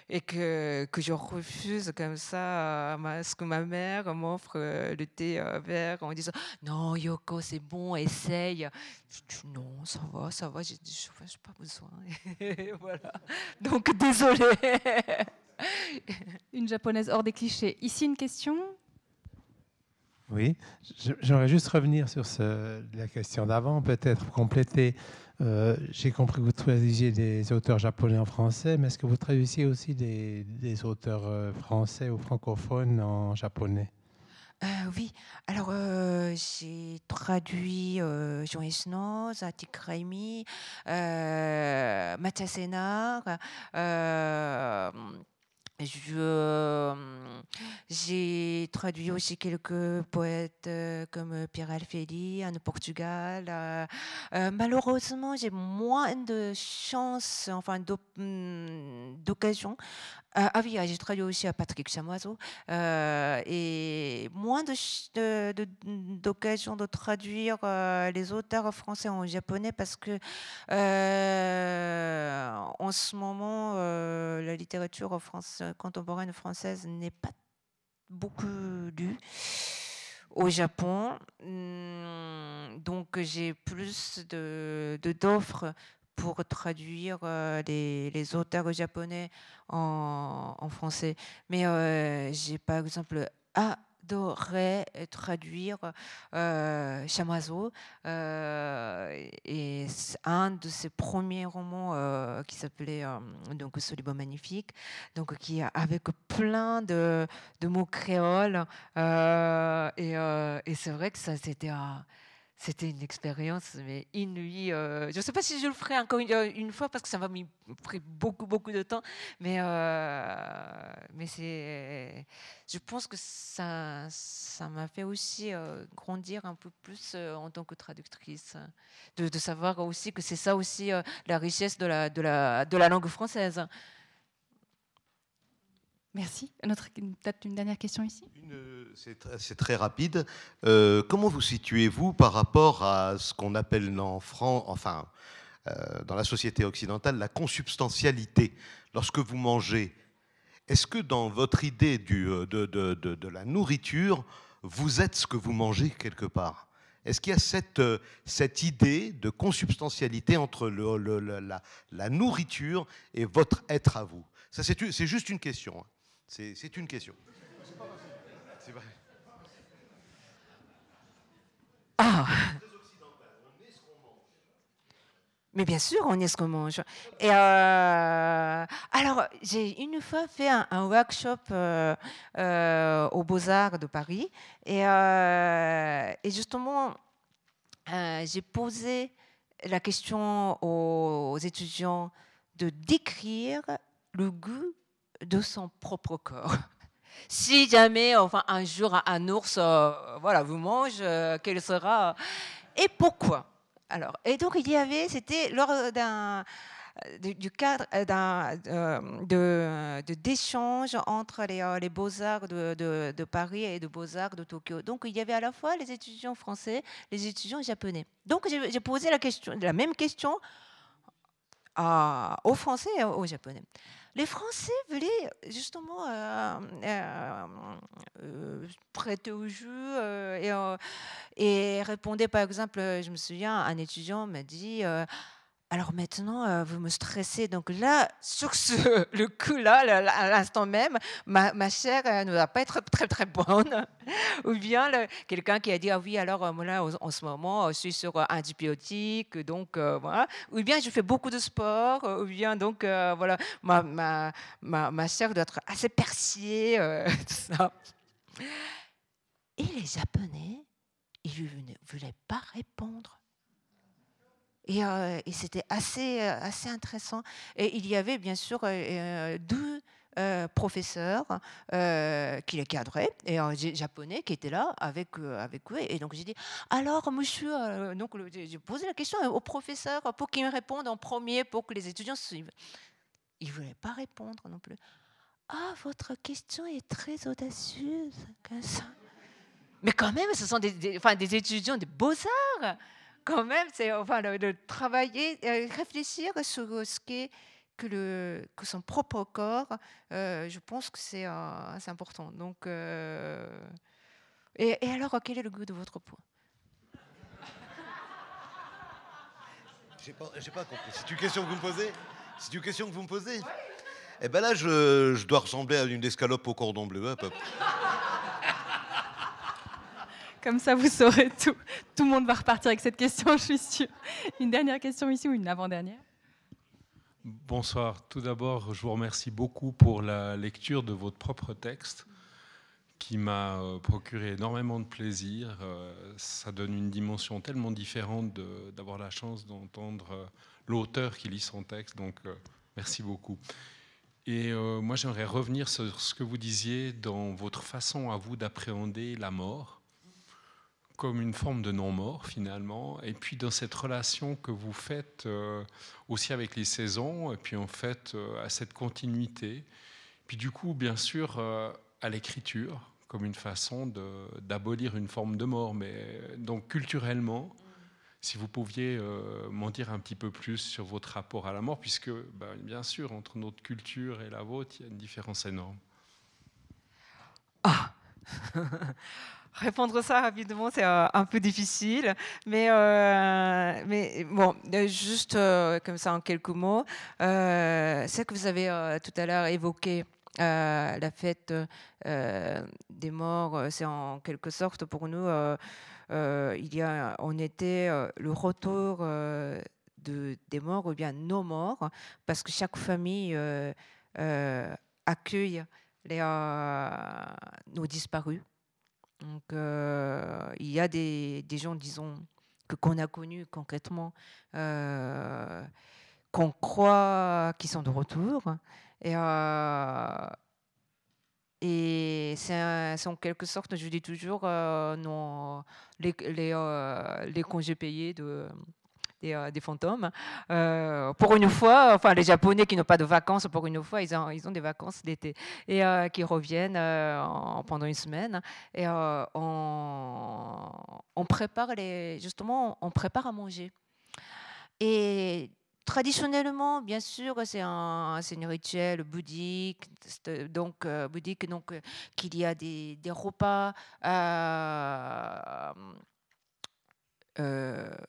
et que, que je refuse comme ça ma- ce que ma mère m'offre euh, le thé euh, vert en disant non Yoko c'est bon essaye. Je dis non ça va ça va j'ai je- j'ai pas besoin. Et (laughs) voilà donc désolée. Une japonaise hors des clichés. Ici, une question? Oui, j'aimerais juste revenir sur ce- la question d'avant, peut-être compléter. Euh, J'ai compris que vous traduisiez des auteurs japonais en français, mais est-ce que vous traduisiez aussi des, auteurs euh, français ou francophones en japonais? Euh, oui, alors j'ai traduit euh, Jean Esnos, Atik Raimi, Mathias Sénard. Euh, j'ai traduit aussi quelques poètes euh, comme Pierre Alfeli en Portugal. euh, malheureusement, j'ai moins de chance, enfin hum, d'occasion. Ah oui, ah, j'ai traduit aussi à Patrick Chamoiseau. Et moins ch- de- de- d'occasion de, traduire les auteurs français en japonais parce que en ce moment, la littérature France- contemporaine française n'est pas beaucoup lue au Japon. Hum, Donc j'ai plus de d'offres pour traduire euh, les, auteurs japonais en, français. Mais euh, j'ai par exemple adoré traduire euh, Chamazo euh, et un de ses premiers romans euh, qui s'appelait euh, donc Solibo Magnifique, donc qui avec plein de, de mots créoles euh, et, euh, et c'est vrai que ça c'était c'était une expérience mais inouïe. euh, je ne sais pas si je le ferai encore une, euh, fois parce que ça m'a pris beaucoup beaucoup de temps, mais euh, mais c'est, je pense que ça ça m'a fait aussi euh, grandir un peu plus en tant que traductrice, de, de savoir aussi que c'est ça aussi la richesse de la de la de la langue française. Merci. Peut-être une dernière question ici? C'est tr- c'est très rapide. Euh, comment vous situez-vous par rapport à ce qu'on appelle en France, enfin, euh, dans la société occidentale, la consubstantialité Lorsque vous mangez, est-ce que dans votre idée du, euh, de, de- de- la nourriture, vous êtes ce que vous mangez quelque part? Est-ce qu'il y a cette, cette idée de consubstantialité entre le- la, la nourriture et votre être à vous? C'est juste une question. C'est une question. Ah mais bien sûr, on est ce qu'on mange. Euh, alors, j'ai une fois fait un, workshop euh, euh, aux Beaux-Arts de Paris. Et, justement, j'ai posé la question aux étudiants de décrire le goût de son propre corps. (laughs) Si jamais, enfin, un jour, un ours, voilà, vous mange, quel sera et pourquoi? Alors, et donc il y avait, c'était lors d'un du cadre euh, euh, de d'échange entre les, euh, les beaux-arts de, de, Paris et de beaux-arts de Tokyo. Donc il y avait à la fois les étudiants français, les étudiants japonais. Donc j'ai posé la, question, la même question aux Français et aux Japonais. Les Français voulaient justement euh, euh, euh, prêter au jeu et, et répondaient, par exemple, je me souviens, un étudiant m'a dit alors maintenant, euh, vous me stressez. Donc là, sur ce, (laughs) le coup-là, à l'instant même, ma, ma chair ne va pas être (laughs) très très bonne. Ou bien quelqu'un qui a dit, ah oui, alors euh, là, en, ce moment, je suis sur un euh, antibiotiques, donc voilà. Ou bien je fais beaucoup de sport, ou bien donc voilà, ma, ma, ma, ma, chair doit être assez persillée, (laughs) tout ça. Et les Japonais, ils ne voulaient pas répondre. Euh, et, c'était assez, euh, assez intéressant. Et il y avait bien sûr euh, deux professeurs qui les cadraient, et un japonais qui était là avec, avec eux. Et donc j'ai dit, alors monsieur, donc j'ai posé la question au professeur pour qu'il me réponde en premier pour que les étudiants suivent. Il ne voulait pas répondre non plus. Ah, votre question est très audacieuse. Mais quand même, ce sont des, enfin, des étudiants de beaux-arts quand même, c'est enfin de, travailler, euh, réfléchir sur ce qu'est que, le, que son propre corps. Euh, je pense que c'est euh, important. Donc, et, alors, quel est le goût de votre peau J'ai pas, pas compris. C'est une question que vous me posez? C'est une question que vous me posez? Eh ben là, je, je, dois ressembler à une escalope au cordon bleu, à peu près. Comme ça, vous saurez tout. Tout le monde va repartir avec cette question, je suis sûre. Une dernière question ici ou une avant-dernière? Bonsoir. Tout d'abord, je vous remercie beaucoup pour la lecture de votre propre texte qui m'a euh, procuré énormément de plaisir. Euh, ça donne une dimension tellement différente d'avoir la chance d'entendre euh, l'auteur qui lit son texte. Donc, merci beaucoup. Et moi, j'aimerais revenir sur ce que vous disiez dans votre façon à vous d'appréhender la mort comme une forme de non-mort finalement, et puis dans cette relation que vous faites euh, aussi avec les saisons, et puis en fait euh, à cette continuité, puis du coup bien sûr euh, à l'écriture comme une façon d'abolir une forme de mort, mais donc culturellement, si vous pouviez m'en dire un petit peu plus sur votre rapport à la mort, puisque ben, bien sûr entre notre culture et la vôtre, il y a une différence énorme. Ah (laughs) Répondre ça rapidement, c'est euh, un peu difficile, mais, euh, mais bon, euh, juste comme ça en quelques mots, ce que vous avez tout à l'heure évoqué, la fête des morts, c'est en quelque sorte pour nous, il y a, on était le retour de, des morts ou bien nos morts, parce que chaque famille accueille nos disparus. Donc, euh, il y a des, gens, disons, que qu'on a connus concrètement, euh, qu'on croit qui sont de retour. Et, euh, et c'est en quelque sorte, je dis toujours, non, les, les, congés payés de, euh, des, fantômes. Euh, pour une fois, enfin les Japonais qui n'ont pas de vacances, pour une fois, ils ont, ils ont des vacances d'été et euh, qui reviennent pendant une semaine. Et on, prépare les, justement, on prépare à manger. Et traditionnellement, bien sûr, c'est un, un, rituel bouddhique, donc bouddhique, donc qu'il y a des, des repas. Euh,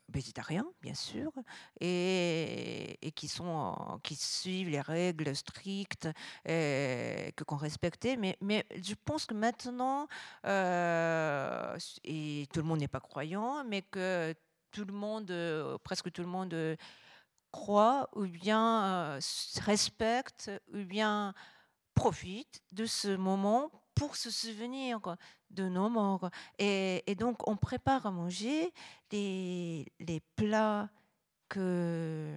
végétariens, bien sûr, et, qui, sont, qui suivent les règles strictes et, que qu'on respectait. Mais, mais je pense que maintenant, euh, et tout le monde n'est pas croyant, mais que tout le monde, presque tout le monde, croient ou bien respectent ou bien profitent de ce moment pour se souvenir de nos morts. Et, donc, on prépare à manger les, les plats que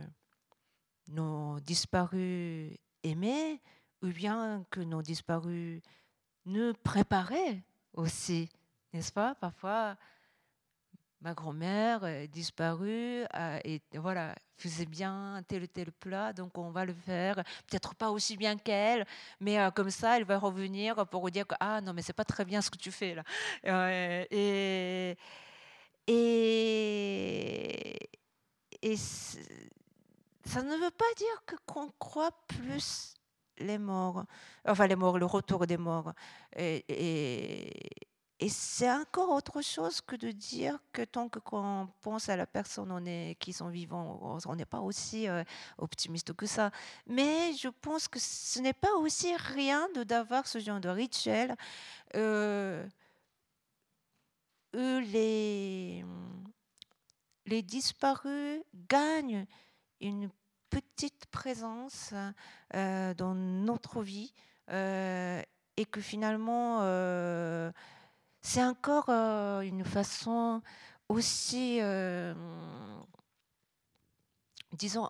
nos disparus aimaient ou bien que nos disparus ne préparaient aussi, n'est-ce pas? Parfois, ma grand-mère est disparue et voilà, faisait bien tel ou tel plat, donc on va le faire. Peut-être pas aussi bien qu'elle, mais euh, comme ça, elle va revenir pour dire que ah non, mais c'est pas très bien ce que tu fais là. Euh, et et, ça ne veut pas dire qu'on croit plus les morts, enfin les morts, le retour des morts. et c'est encore autre chose que de dire que tant qu'on pense à la personne on est, qui sont vivants, on n'est pas aussi euh, optimiste que ça. Mais je pense que ce n'est pas aussi rien de d'avoir ce genre de rituel euh, les, les disparus gagnent une petite présence euh, dans notre vie et que finalement c'est encore euh, une façon aussi, euh, disons,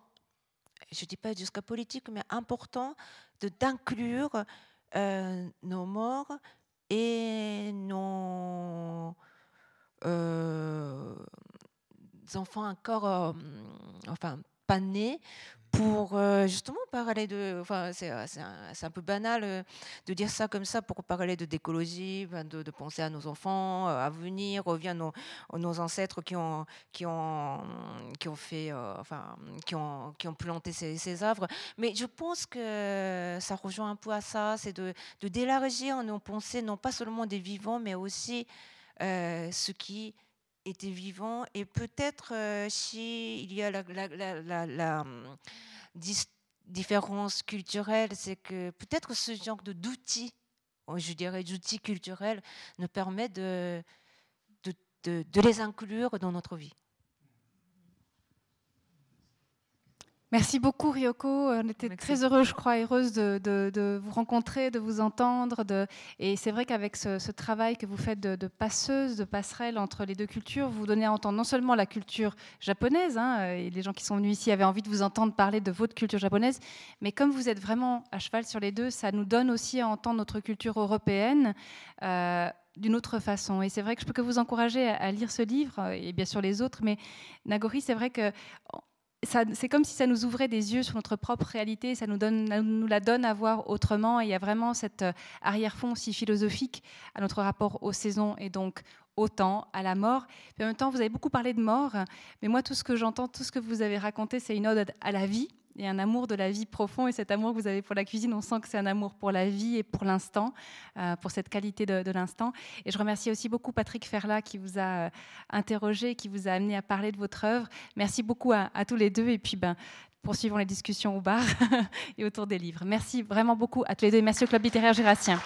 je ne dis pas jusqu'à politique, mais important de d'inclure euh, nos morts et nos enfants encore, enfin, pas nés pour euh, justement parler de. Enfin, c'est euh, un, un, peu banal euh, de dire ça comme ça pour parler de d'écologie, de, de, penser à nos enfants, à venir, revient nos, nos ancêtres qui ont, qui ont, qui ont fait, enfin, qui ont, qui ont planté ces, ces œuvres. Mais je pense que ça rejoint un peu à ça, c'est de, d'élargir nos pensées, non pas seulement des vivants, mais aussi ce qui était vivant et peut-être euh, s'il y a la, hum, différence culturelle, c'est que peut-être ce genre d'outils, oh, je dirais d'outils culturels, nous permet de, de les inclure dans notre vie. Merci beaucoup Ryoko. On était très heureux, je crois, heureuse de, vous rencontrer, de vous entendre. De... Et c'est vrai qu'avec ce, travail que vous faites de, passeuse, de passerelle entre les deux cultures, vous donnez à entendre non seulement la culture japonaise, hein, et les gens qui sont venus ici avaient envie de vous entendre parler de votre culture japonaise, mais comme vous êtes vraiment à cheval sur les deux, ça nous donne aussi à entendre notre culture européenne. Euh, d'une autre façon. Et c'est vrai que je peux que vous encourager à, lire ce livre, et bien sûr les autres, mais Nagori, c'est vrai que c'est comme si ça nous ouvrait des yeux sur notre propre réalité, ça nous, la donne à voir autrement. Et il y a vraiment cet euh, arrière-fond si philosophique à notre rapport aux saisons et donc au temps, à la mort. en même temps, vous avez beaucoup parlé de mort, mais moi, tout ce que j'entends, tout ce que vous avez raconté, c'est une ode à la vie et un amour de la vie profond. Et cet amour que vous avez pour la cuisine, on sent que c'est un amour pour la vie et pour l'instant, euh, pour cette qualité de, l'instant. Et je remercie aussi beaucoup Patrick Ferla qui vous a euh, interrogé, qui vous a amené à parler de votre œuvre. Merci beaucoup à, tous les deux. Et puis, ben, poursuivons les discussions au bar (laughs) et autour des livres. Merci vraiment beaucoup à tous les deux. Merci au Club littéraire Jurassien.